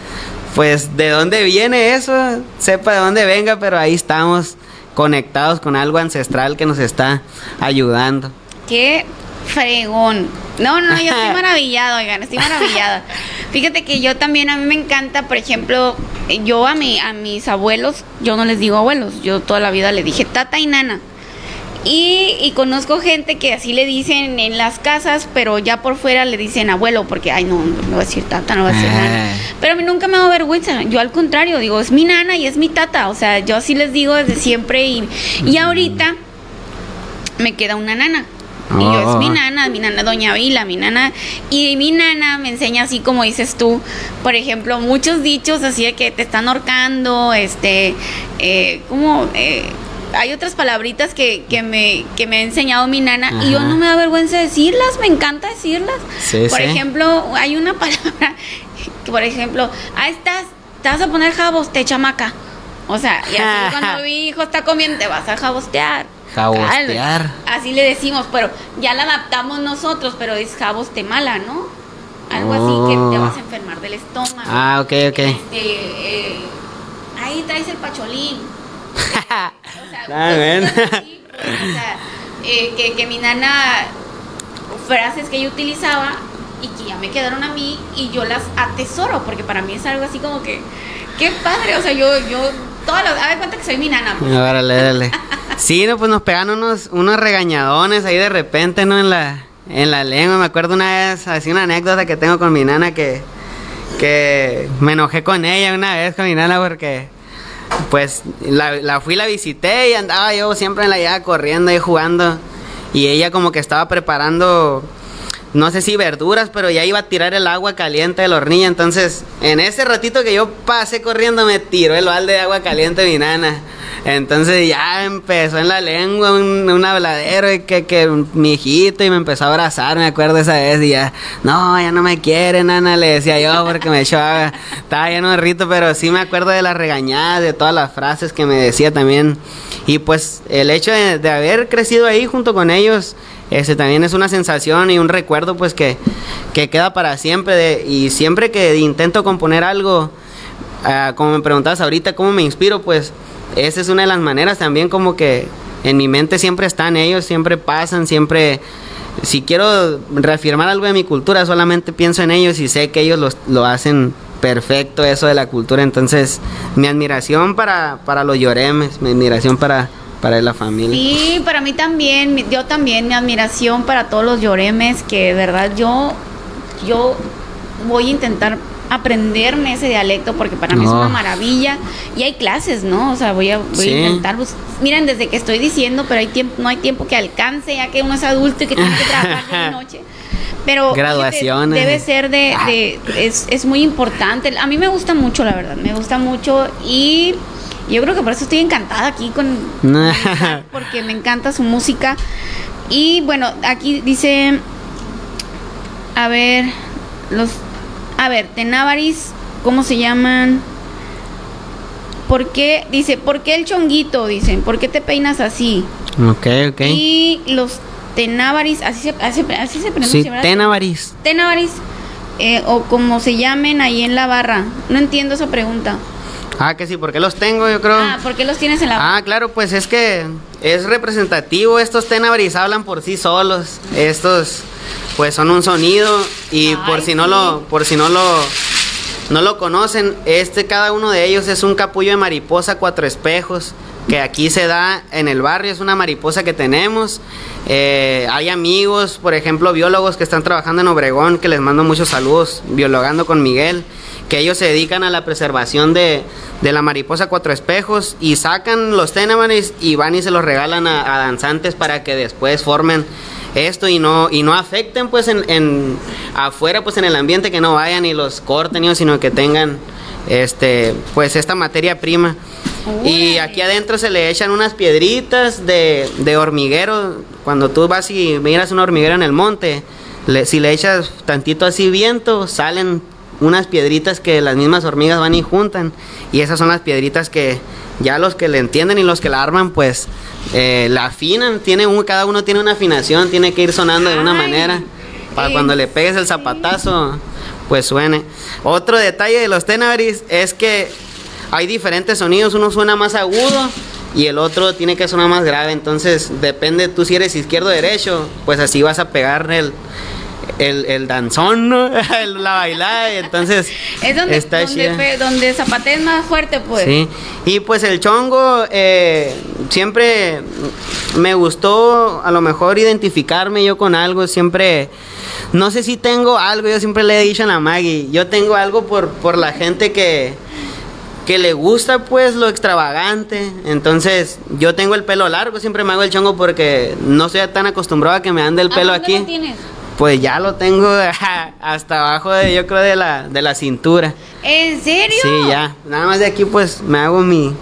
Pues de dónde viene eso, sepa de dónde venga, pero ahí estamos conectados con algo ancestral que nos está ayudando. Qué fregón. No, no, yo estoy *laughs* maravillada, oigan, estoy maravillada. Fíjate que yo también, a mí me encanta, por ejemplo, yo a, mi, a mis abuelos, yo no les digo abuelos, yo toda la vida le dije tata y nana. Y, y conozco gente que así le dicen en las casas, pero ya por fuera le dicen abuelo, porque, ay, no, no voy a decir tata, no voy a decir nana. Ah. Pero a mí nunca me da vergüenza. Yo al contrario, digo, es mi nana y es mi tata. O sea, yo así les digo desde siempre. Y, y ahorita me queda una nana. Y yo es mi Oh. nana, mi nana Doña Vila, mi nana. Y mi nana me enseña así como dices tú, por ejemplo, muchos dichos así de que te están ahorcando, este, eh, como... eh, hay otras palabritas que, que, me, que me ha enseñado mi nana y yo no me da vergüenza decirlas, me encanta decirlas. Sí, por sí. ejemplo, hay una *laughs* palabra que, por ejemplo, ah, estás, te vas a poner jabos, te chamaca. O sea, y así cuando *laughs* mi hijo está comiendo, te vas a jabostear. Jabostear. Así le decimos, pero ya la adaptamos nosotros, pero es jaboste mala, ¿no? Algo así que te Oh. vas a enfermar del estómago. Ah, ok, ok. Este, eh, ahí traes el pacholín. *laughs* O sea, Ah, bien. cositas así, pues, o sea, eh, que, que mi nana, frases que yo utilizaba y que ya me quedaron a mí y yo las atesoro, porque para mí es algo así como que, qué padre, o sea, yo, yo, todas las, a ver cuenta que soy mi nana. pues. Órale, *laughs* órale. Sí, no, pues nos pegan unos, unos regañadones ahí de repente, ¿no? En la, en la lengua. Me acuerdo una vez, así una anécdota que tengo con mi nana que, que me enojé con ella una vez con mi nana porque pues la, la fui, la visité y andaba yo siempre en la llave corriendo y jugando. Y ella como que estaba preparando, no sé si verduras, pero ya iba a tirar el agua caliente del hornilla. Entonces, en ese ratito que yo pasé corriendo, me tiró el balde de agua caliente mi nana. Entonces ya empezó en la lengua un, habladero y que, que mi hijito y me empezó a abrazar, me acuerdo esa vez y ya, no, ya no me quiere, nana, le decía yo porque me echó agua. Estaba lleno de rito, pero sí me acuerdo de las regañadas, de todas las frases que me decía también. Y pues el hecho de, de haber crecido ahí junto con ellos, ese también es una sensación y un recuerdo pues que, que queda para siempre. y siempre que intento componer algo, ah, como me preguntabas ahorita, ¿cómo me inspiro? Pues esa es una de las maneras también como que en mi mente siempre están ellos, siempre pasan, siempre... Si quiero reafirmar algo de mi cultura, solamente pienso en ellos y sé que ellos los- lo hacen perfecto eso de la cultura. Entonces, mi admiración para, para los lloremes, mi admiración para, para la familia. Sí, para mí también, yo también, mi admiración para todos los lloremes, que de verdad yo, yo voy a intentar aprenderme ese dialecto porque para mí es No. una maravilla y hay clases, ¿no? O sea, voy a, voy Sí. a intentar, bus- miren, desde que estoy diciendo, pero hay tiempo, no hay tiempo que alcance, ya que uno es adulto y que tiene que trabajar de *laughs* noche. Pero Graduaciones. debe ser de, de- es, es muy importante. A mí me gusta mucho, la verdad, me gusta mucho y yo creo que por eso estoy encantada aquí con, *laughs* porque me encanta su música. Y bueno, aquí dice, a ver, los, a ver, Tenávaris, ¿cómo se llaman? ¿Por qué? Dice, ¿por qué el chonguito? Dicen, ¿por qué te peinas así? ok, ok. Y los Tenávaris, así se, así, así se pronuncia, Sí, ¿verdad? Tenávaris, eh, o como se llamen ahí en la barra. No entiendo esa pregunta. Ah, que sí, porque los tengo, yo creo. Ah, ¿por qué los tienes en la? Ah, claro, pues es que es representativo. Estos tenabris hablan por sí solos. Estos, pues son un sonido y Ay, por si no lo, por si no lo, no lo conocen, este cada uno de ellos es un capullo de mariposa cuatro espejos que aquí se da en el barrio. Es una mariposa que tenemos. Eh, hay amigos, por ejemplo, biólogos que están trabajando en Obregón, que les mando muchos saludos, biologando con Miguel que ellos se dedican a la preservación de, de la mariposa cuatro espejos y sacan los tenémanes y van y se los regalan a, a danzantes para que después formen esto y no y no afecten pues en, en afuera pues en el ambiente que no vayan y los corten ¿no? sino que tengan este pues esta materia prima. Y aquí adentro se le echan unas piedritas de, de hormiguero. Cuando tú vas y miras un hormiguero en el monte le- si le echas tantito así viento salen unas piedritas que las mismas hormigas van y juntan. Y esas son las piedritas que ya los que le entienden y los que la arman pues eh, la afinan. Tiene un, cada uno tiene una afinación tiene que ir sonando de una manera para ¿en cuando le pegues el zapatazo pues suene. Otro detalle de los tenaris es que hay diferentes sonidos. Uno suena más agudo y el otro tiene que sonar más grave. Entonces depende tú si eres izquierdo o derecho pues así vas a pegar el el, el danzón, ¿no? *laughs* El- la bailada, y entonces *laughs* Es donde, está donde, pe- donde zapatees más fuerte, pues. Sí, y pues el chongo, eh, siempre me gustó a lo mejor identificarme yo con algo, siempre, no sé si tengo algo, yo siempre le he dicho a la Maggie, yo tengo algo por, por la gente que, que le gusta pues lo extravagante, entonces yo tengo el pelo largo, siempre me hago el chongo porque no estoy tan acostumbrado a que me ande el ¿A pelo dónde aquí. lo tienes? Pues ya lo tengo *laughs* hasta abajo de, yo creo, de la, de la cintura. ¿En serio? Sí, ya. Nada más de aquí pues me hago mi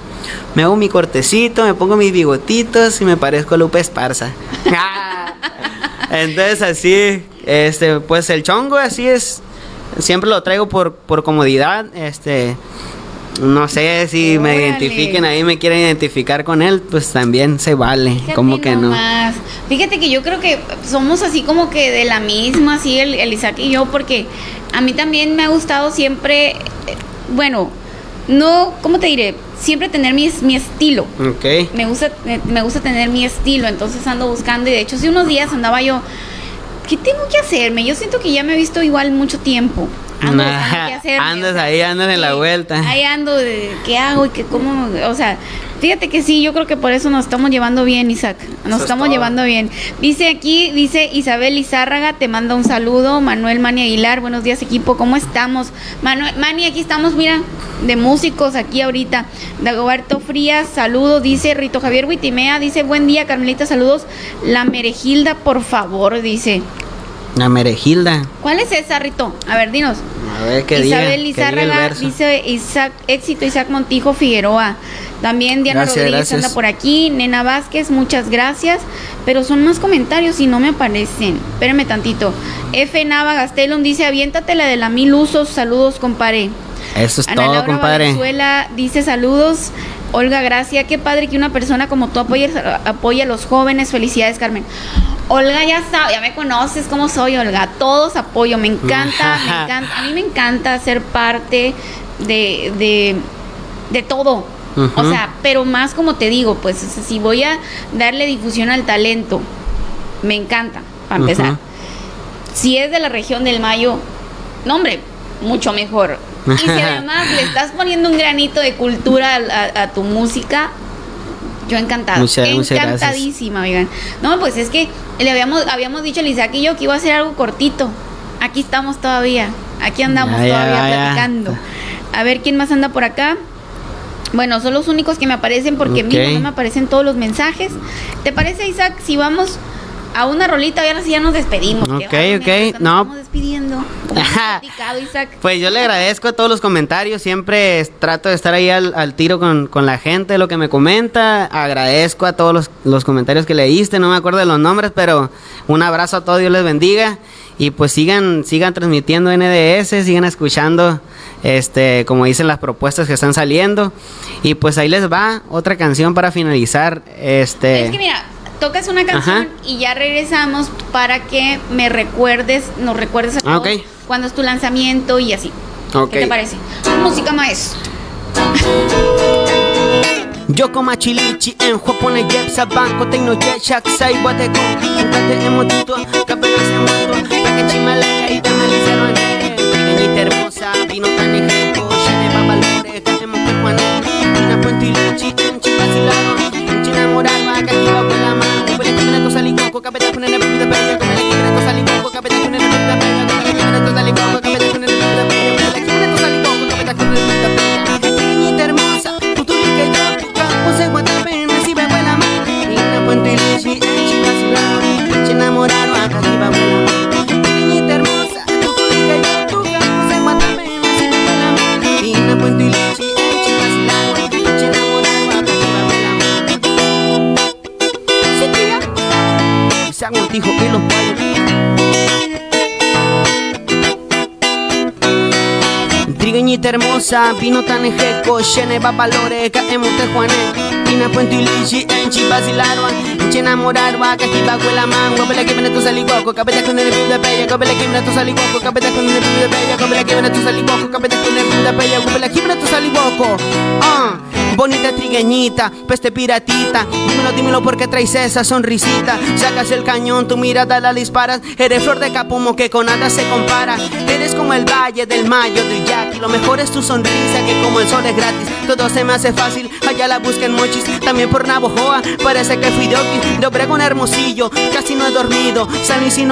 me hago mi cortecito, me pongo mis bigotitos y me parezco a Lupe Esparza. *laughs* Entonces así, este, pues el chongo así es, siempre lo traigo por, por comodidad, este, no sé si me identifiquen ahí, me quieren identificar con él, pues también se vale, Fíjate como que no. Fíjate que yo creo que somos así como que de la misma, así el, el Isaac y yo, porque a mí también me ha gustado siempre, eh, bueno, no, ¿cómo te diré? Siempre tener mi, mi estilo. Ok. Me gusta, me, me gusta tener mi estilo, entonces ando buscando y de hecho hace unos días andaba yo, ¿qué tengo que hacerme? Yo siento que ya me he visto igual mucho tiempo. Ando qué Andas ahí, andas en la vuelta. Ahí ando de qué hago y que cómo, o sea, fíjate que sí, yo creo que por eso nos estamos llevando bien, Isaac. Nos Eso estamos llevando bien. Dice aquí, dice Isabel Izárraga, te manda un saludo. Manuel Mani Aguilar, buenos días equipo, ¿cómo estamos? Manuel, Mani, aquí estamos, mira, de músicos aquí ahorita. Dagoberto Frías, saludos, dice Rito Javier Huitimea, dice buen día, Carmelita, saludos. La Merejilda, por favor, dice. La Merejilda. ¿Cuál es esa, Rito? A ver, dinos. A ver qué Isabel que diga el Izárraga verso. dice Isaac, éxito Isaac Montijo Figueroa. También Diana Gracias, Rodríguez gracias. anda por aquí. Nena Vázquez, muchas gracias. Pero son más comentarios y no me aparecen. Espérame tantito. F. Nava Gastelum dice: Aviéntate la de la mil usos. Saludos, compadre. Eso es Ana todo, Laura compadre. Valenzuela dice saludos. Olga Gracia, qué padre que una persona como tú apoye, apoye a los jóvenes. Felicidades, Carmen. Olga, ya sabe, ya me conoces cómo soy, Olga. Todos apoyo, me encanta, me *laughs* encanta. A mí me encanta ser parte de, de, de todo. O sea, pero más como te digo, pues si voy a darle difusión al talento, me encanta, para empezar. Si es de la región del Mayo, no hombre, mucho mejor. Y *laughs* si además le estás poniendo un granito de cultura a, a- a tu música, yo encantada. Muchas- muchas. Encantadísima, oigan. No, pues es que le habíamos, habíamos dicho a Isaac y yo que iba a hacer algo cortito. Aquí estamos todavía. Aquí andamos todavía platicando. A ver quién más anda por acá. Bueno, son los únicos que me aparecen porque a mí Ok. no me aparecen todos los mensajes. ¿Te parece, Isaac, si vamos a una rolita y ahora sí ya nos despedimos? Ok, bárbaro, ok, nos no. Estamos despidiendo. *laughs* Isaac. Pues yo le agradezco a todos los comentarios, siempre trato de estar ahí al, al tiro con, con la gente, lo que me comenta, agradezco a todos los, los comentarios que leíste, no me acuerdo de los nombres, pero un abrazo a todos, Dios les bendiga y pues sigan, sigan transmitiendo NDS, sigan escuchando, este, como dicen las propuestas que están saliendo y pues ahí les va otra canción para finalizar, este... Es que mira, tocas una canción Ajá. y ya regresamos para que me recuerdes, nos recuerdes a Ah, todos ok. cuándo es tu lanzamiento y así. Ok. ¿Qué te parece? Música maestro. Yoko Machilichi en Japone Jepsa Banco Tecno Yeshak Sai Guateco Entrate Emotito Capela se muerto Paque Chimalaca y Tamaliza no Pequeñita hermosa Vino tan ejemplo Shene Babalore Tenemos que Juané Una Puentilichi En Chipacilaro En China Moral Vaca Kiba con la mano me salicoco Capeta con el pepita Pero con el Capeta con el pepita Pero con el que me hermosa, vino tan ejeco, va valore, caemos te juane. Pina puente y lichi, enchi basilarwa, enchi enamorarwa, cajiba huela mango, vele que viene tu saliguaco, cabete con el de pella, cabele que viene tu saliguaco, cabete con el de pella, cabele que viene tu saliguaco, cabete con el de pella, cabele que viene tu. Ah. Bonita trigueñita, peste piratita. Dímelo, dímelo porque traes esa sonrisita. Sacas el cañón, tu mirada la disparas. Eres flor de capumo que con nada se compara. Eres como el valle del mayo del Jackie. Lo mejor es tu sonrisa que como el sol es gratis. Todo se me hace fácil, allá la busquen mochis. También por Navojoa, parece que fui de Oquis. De Obregón Hermosillo, casi no he dormido. San Luis y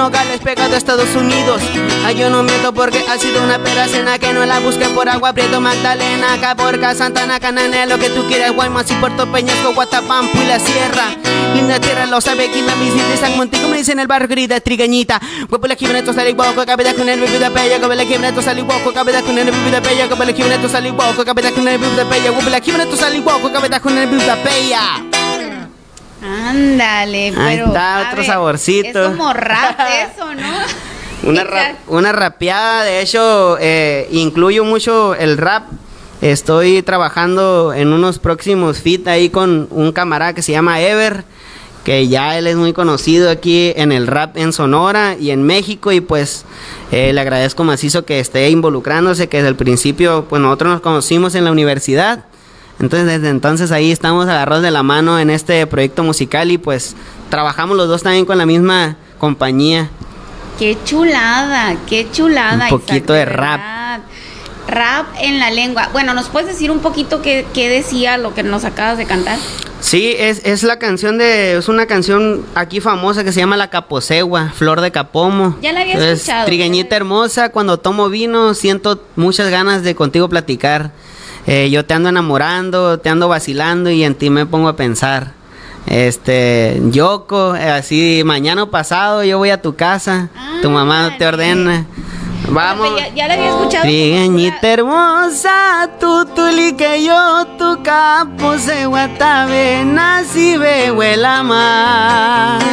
pegado a Estados Unidos. Ay, yo no miento porque ha sido una peracena que no la busquen por agua, Prieto, Magdalena, Caborca, Santana, Cananelo, que tú quieres Guaymas y Puerto Peñasco, Guatapampo y la Sierra. Linda tierra, lo sabe que me visita San Montico, me dicen el barrio grita trigueñita. Huepo la quimeneto sale guaco, cabeza con el bebé de pella, cabe la quimeneto sale guaco, cabeza con el bebé de pella, cabe la quimeneto sale guaco, cabeza con el bebé de pella, huepo la quimeneto sale guaco, cabeza con el bebé de pella. Ándale, pero. Ahí está, otro ver, saborcito. Es como rap eso, ¿no? Una, ra- una rapeada, de hecho, eh, incluyo mucho el rap. Estoy trabajando en unos próximos fit ahí con un camarada que se llama Ever, que ya él es muy conocido aquí en el rap en Sonora y en México y pues eh, le agradezco macizo que esté involucrándose, que desde el principio, pues nosotros nos conocimos en la universidad. Entonces desde entonces ahí estamos agarrados de la mano en este proyecto musical y pues trabajamos los dos también con la misma compañía. Qué chulada, qué chulada. Un poquito de rap. Rap en la lengua. Bueno, ¿nos puedes decir un poquito qué, qué decía lo que nos acabas de cantar? Sí, es, es la canción de, es una canción aquí famosa que se llama La Caposegua, Flor de Capomo. Ya la había Es escuchado. Trigueñita hermosa, cuando tomo vino siento muchas ganas de contigo platicar. Eh, yo te ando enamorando, te ando vacilando y en ti me pongo a pensar. Este, Yoko, así mañana pasado yo voy a tu casa, tu mamá te ordena. Vamos. Ya, ya la había escuchado. Trigueñita hermosa, tú que yo, tu capo se guatabe, nací huela más.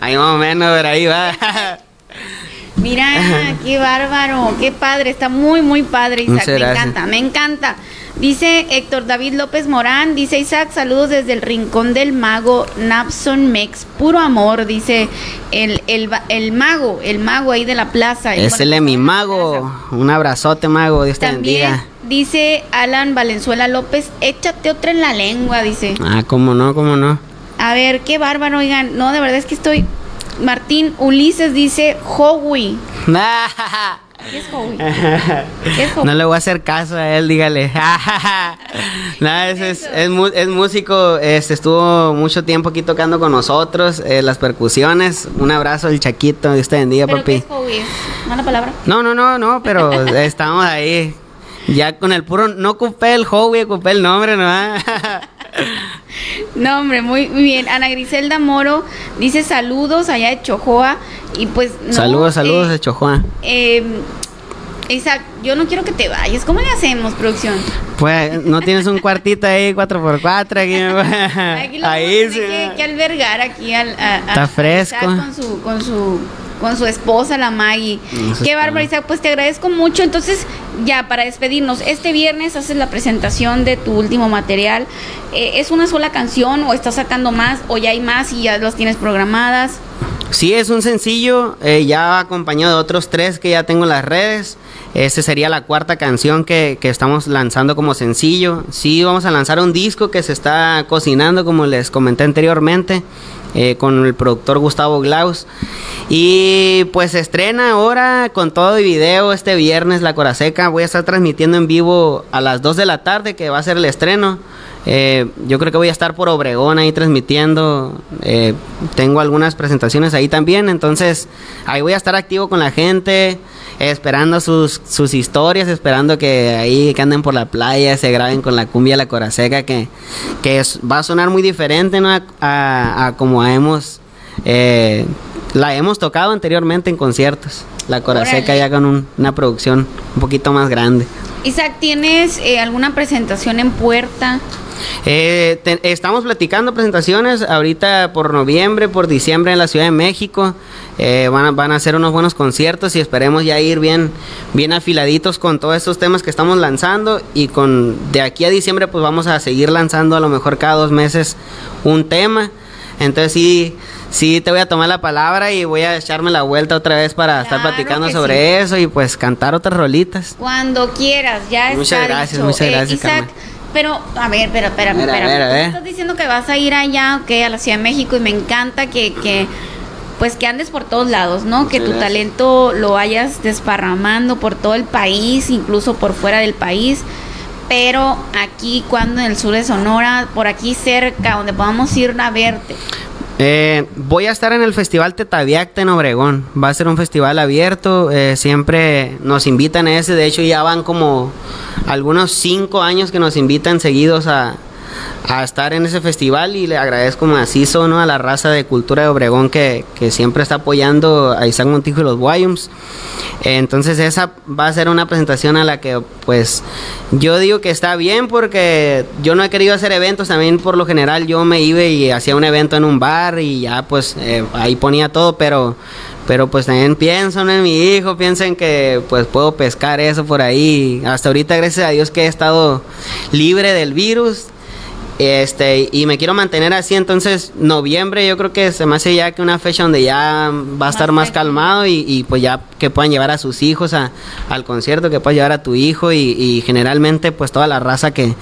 Ahí más o menos, por ahí va. *laughs* Mira, qué bárbaro, qué padre, está muy, muy padre, Isaac. Me encanta, me encanta. Dice Héctor David López Morán, dice Isaac, saludos desde el rincón del mago Napson Mex, puro amor, dice el, el, el mago, el mago ahí de la plaza. Es el de mi mago. Un abrazote, mago. Dios te bendiga. dice Alan Valenzuela López, échate otra en la lengua, dice. Ah, cómo no, cómo no. A ver, qué bárbaro, oigan, no, de verdad es que estoy... Martín Ulises dice Howie. *laughs* ¿Qué es? *laughs* ¿Qué es? No le voy a hacer caso a él, dígale. *laughs* Nada, es, es, es es músico, este, estuvo mucho tiempo aquí tocando con nosotros, eh, las percusiones. Un abrazo al Chaquito, Dios te bendiga, ¿Pero qué papi. es Howie? ¿Mala palabra? No, no, no, no, *laughs* pero estamos ahí. Ya con el puro, no ocupé el Howie, ocupé el nombre, ¿no? No, hombre, muy, muy bien. Ana Griselda Moro dice saludos allá de Chojoa. Y pues. no, saludos, saludos eh, de Chojoa. eh, Isaac, yo no quiero que te vayas. ¿Cómo le hacemos, producción? Pues, ¿no tienes un cuartito ahí, 4x4 aquí? *laughs* Aquí lo ahí tener que, que albergar aquí al, a- a- Está fresco. Con su, con su con su esposa, la Maggie. Eso Qué bárbaro. Isaac. Pues te agradezco mucho. Entonces, ya para despedirnos, este viernes haces la presentación de tu último material. Eh, ¿Es una sola canción o estás sacando más o ya hay más y ya las tienes programadas? Sí, es un sencillo, eh, ya acompañado de otros tres que ya tengo en las redes. Este sería la cuarta canción que, que estamos lanzando como sencillo. Sí, vamos a lanzar un disco que se está cocinando, como les comenté anteriormente, eh, con el productor Gustavo Glaus. Y pues se estrena ahora con todo y video este viernes La Coraseca. Voy a estar transmitiendo en vivo a las 2 de la tarde, que va a ser el estreno. Eh, yo creo que voy a estar por Obregón ahí transmitiendo. eh, tengo algunas presentaciones ahí también. Entonces, ahí voy a estar activo con la gente, esperando sus, sus historias, esperando que ahí que anden por la playa, se graben con la cumbia La Coraseca, que, que es- va a sonar muy diferente ¿no? a, a- a como hemos. eh, la hemos tocado anteriormente en conciertos. La Coraseca Órale. ya con un- una producción un poquito más grande. Isaac, ¿tienes eh, alguna presentación en puerta? Eh, estamos platicando presentaciones ahorita por noviembre, por diciembre en la Ciudad de México. Eh, van, a, van a hacer unos buenos conciertos y esperemos ya ir bien, bien afiladitos con todos estos temas que estamos lanzando. Y con de aquí a diciembre, pues vamos a seguir lanzando a lo mejor cada dos meses un tema. Entonces sí, sí te voy a tomar la palabra y voy a echarme la vuelta otra vez para estar platicando sobre eso y pues cantar otras rolitas. Cuando quieras, ya Muchas está gracias, dicho. muchas Eh, gracias, Isaac, pero, a ver, pero, espérame, A ver, a espérame. ver, a Tú ver. estás diciendo que vas a ir allá, ok, a la Ciudad de México y me encanta que, que pues que andes por todos lados, ¿no? que tu gracias. talento lo vayas desparramando por todo el país, incluso por fuera del país. Pero aquí, cuando en el sur de Sonora, por aquí cerca, donde podamos ir a verte. Eh, voy a estar en el Festival Tetaviacta en Obregón. Va a ser un festival abierto. eh, siempre nos invitan a ese. De hecho, ya van como algunos cinco años que nos invitan seguidos a, a estar en ese festival. Y le agradezco macizo ¿no? a la raza de cultura de Obregón que, que siempre está apoyando a Isaac Montijo y los Guayums. Entonces esa va a ser una presentación a la que pues yo digo que está bien porque yo no he querido hacer eventos también por lo general yo me iba y hacía un evento en un bar y ya pues eh, ahí ponía todo pero pero pues también pienso ¿no? en mi hijo piensen que pues puedo pescar eso por ahí hasta ahorita gracias a Dios que he estado libre del virus este, y me quiero mantener así, entonces noviembre yo creo que se me hace ya que una fecha donde ya va a estar más calmado y, y pues ya que puedan llevar a sus hijos a- al concierto, que puedas llevar a tu hijo y, y generalmente pues toda la raza que,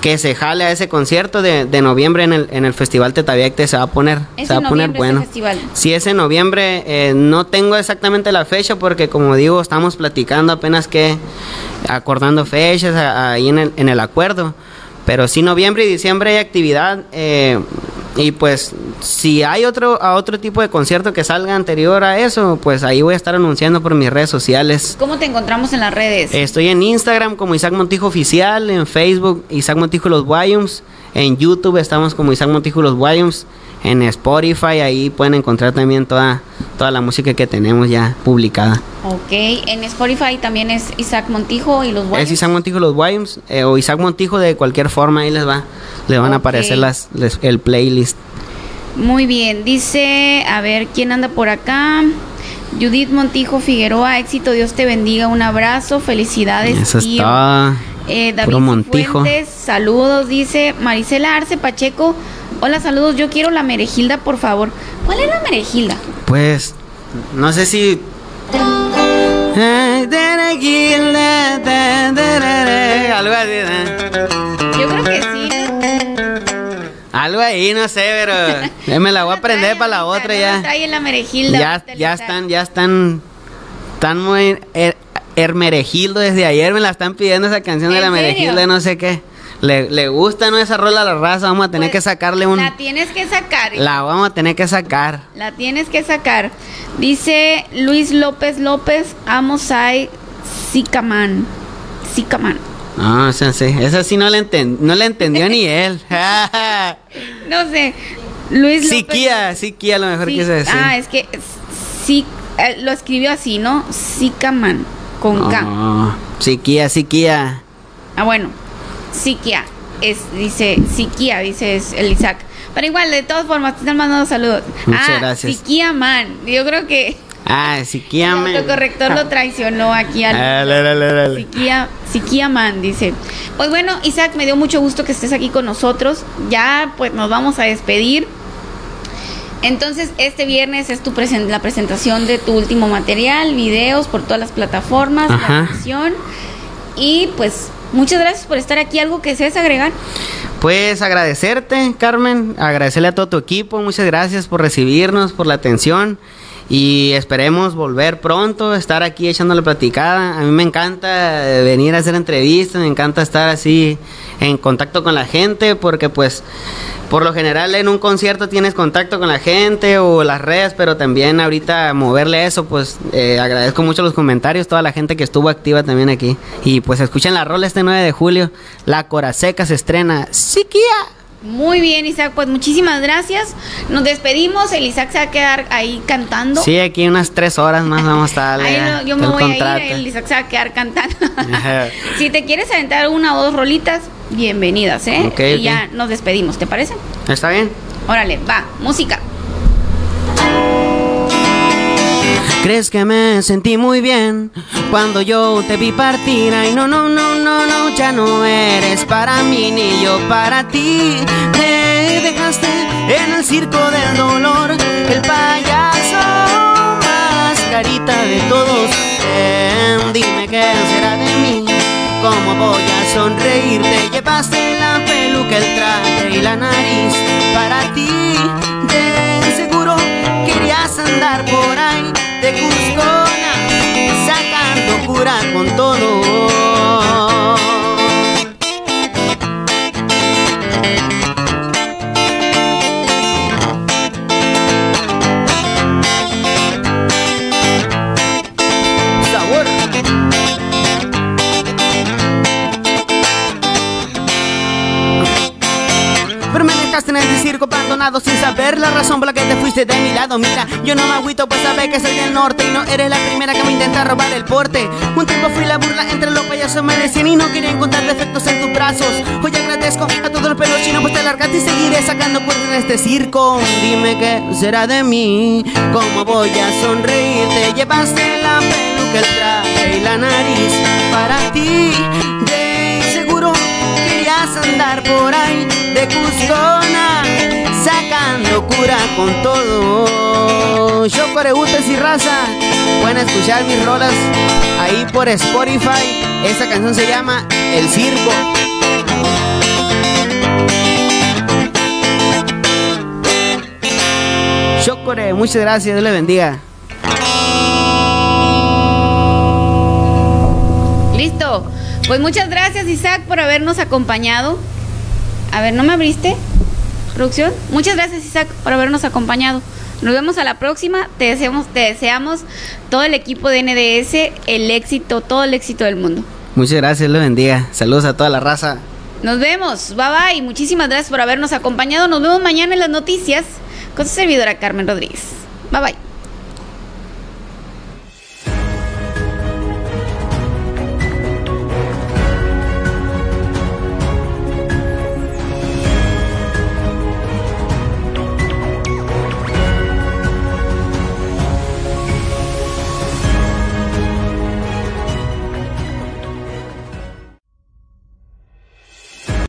que se jale a ese concierto de, de noviembre en el, en el Festival Tetaviecte se va a poner, se va a poner bueno. festival. Sí, es en noviembre, eh, no tengo exactamente la fecha porque como digo, estamos platicando apenas que acordando fechas ahí en el, en el acuerdo. Pero sí, noviembre y diciembre hay actividad. eh, y pues, si hay otro, a otro tipo de concierto que salga anterior a eso, pues ahí voy a estar anunciando por mis redes sociales. ¿Cómo te encontramos en las redes? Estoy en Instagram como Isaac Montijo Oficial, en Facebook Isaac Montijo Los Guayums, en YouTube estamos como Isaac Montijo Los Guayums, en Spotify ahí pueden encontrar también toda, toda la música que tenemos ya publicada. Ok, en Spotify también es Isaac Montijo y los Guayos. Es Isaac Montijo Los Guayums eh, o Isaac Montijo de cualquier forma, ahí les va, les van a aparecer las, les- el playlist. Muy bien, dice, a ver, ¿quién anda por acá? Judith Montijo Figueroa, éxito, Dios te bendiga, un abrazo, felicidades. Eso es tío. todo. Eh, David Montijo. Fuentes, saludos, dice Marisela Arce Pacheco. Hola, saludos, yo quiero la merejilda, por favor. ¿Cuál es la merejilda? Pues, no sé si. Algo así, ¿no? Yo creo que sí. Algo ahí, no sé, pero me la voy a *laughs* aprender para la otra ya. La merejilda. Ya, ya están, ya están, están muy her- hermerejildo desde ayer me la están pidiendo esa canción de ¿En la serio? merejilda, no sé qué. Le, le gusta no esa rola a la raza, vamos a tener Pues, que sacarle un, La tienes que sacar. la vamos a tener que sacar. La tienes que sacar. Dice Luis López López, Amosai Sicaman. Sicaman. No, esa sí, esa sí no la enten- no la entendió ni él. *laughs* *laughs* No sé. Luis López. A lo mejor Sí, quise decir. Ah, es que sí, eh, lo escribió así, ¿no? Sicaman, con K. Oh, Siquía, Siquía. Ah, bueno. Siquia. Es, dice, Siquia, dice es el Isaac. Pero igual, de todas formas, te están mandando saludos. Muchas ah, gracias. Siquia Man. Yo creo que Ah, Siquía, el man. autocorrector lo traicionó aquí al. Ah, la. Siquia, Siquia Man, dice. Pues bueno, Isaac, me dio mucho gusto que estés aquí con nosotros. Ya, pues nos vamos a despedir. Entonces, este viernes es tu presen- la presentación de tu último material, videos por todas las plataformas, Ajá. la canción. Y pues, muchas gracias por estar aquí. ¿Algo que desees agregar? Pues agradecerte, Carmen, agradecerle a todo tu equipo, muchas gracias por recibirnos, por la atención y esperemos volver pronto, estar aquí echándole platicada. A mí me encanta eh, venir a hacer entrevistas, me encanta estar así en contacto con la gente porque pues por lo general en un concierto tienes contacto con la gente o las redes, pero también ahorita moverle eso, pues eh, agradezco mucho los comentarios, toda la gente que estuvo activa también aquí. Y pues escuchen la rola este 9 de julio, La Coraseca se estrena. ¡Siquia! Muy bien, Isaac, pues muchísimas gracias. Nos despedimos. El Isaac se va a quedar ahí cantando. Sí, aquí unas tres horas más vamos a estar. Ahí lo- yo me voy contrato. a ir, el Isaac se va a quedar cantando. *laughs* Si te quieres aventar una o dos rolitas, bienvenidas, ¿eh? Ok, y ya nos despedimos, ¿te parece? ¿Está bien? Órale, va, música. ¿Crees que me sentí muy bien cuando yo te vi partir? Ay, no, no, no, no, no, ya no eres para mí ni yo para ti. Te dejaste en el circo del dolor, el payaso más carita de todos. Dime qué será de mí. ¿Cómo voy a sonreír? Te llevaste la peluca, el traje y la nariz para ti. De seguro querías andar por ahí de Cuscona, sacando cura con todo. Circo abandonado sin saber la razón por la que te fuiste de mi lado. Mira, yo no me agüito, pues sabes que soy del norte y no eres la primera que me intenta robar el porte. Un tiempo fui la burla entre los payasos, me decían y no quería encontrar defectos en tus brazos. Hoy agradezco a todos los pelos chinos, pues te largaste y seguiré sacando cuerdas en este circo. Dime qué será de mí, cómo voy a sonreír. Te llevaste la peluca, el traje y la nariz para ti. Andar por ahí de Cuscona, sacando cura con todo. Yo Coreútes y raza, pueden escuchar mis rolas ahí por Spotify. Esta canción se llama El Circo. Chocore, muchas gracias, Dios le bendiga. Pues muchas gracias, Isaac, por habernos acompañado. A ver, ¿no me abriste? Producción. Muchas gracias, Isaac, por habernos acompañado. Nos vemos a la próxima. Te deseamos, te deseamos todo el equipo de NDS el éxito, todo el éxito del mundo. Muchas gracias, le bendiga. Saludos a toda la raza. Nos vemos. Bye bye. Muchísimas gracias por habernos acompañado. Nos vemos mañana en las noticias con su servidora Carmen Rodríguez. Bye bye.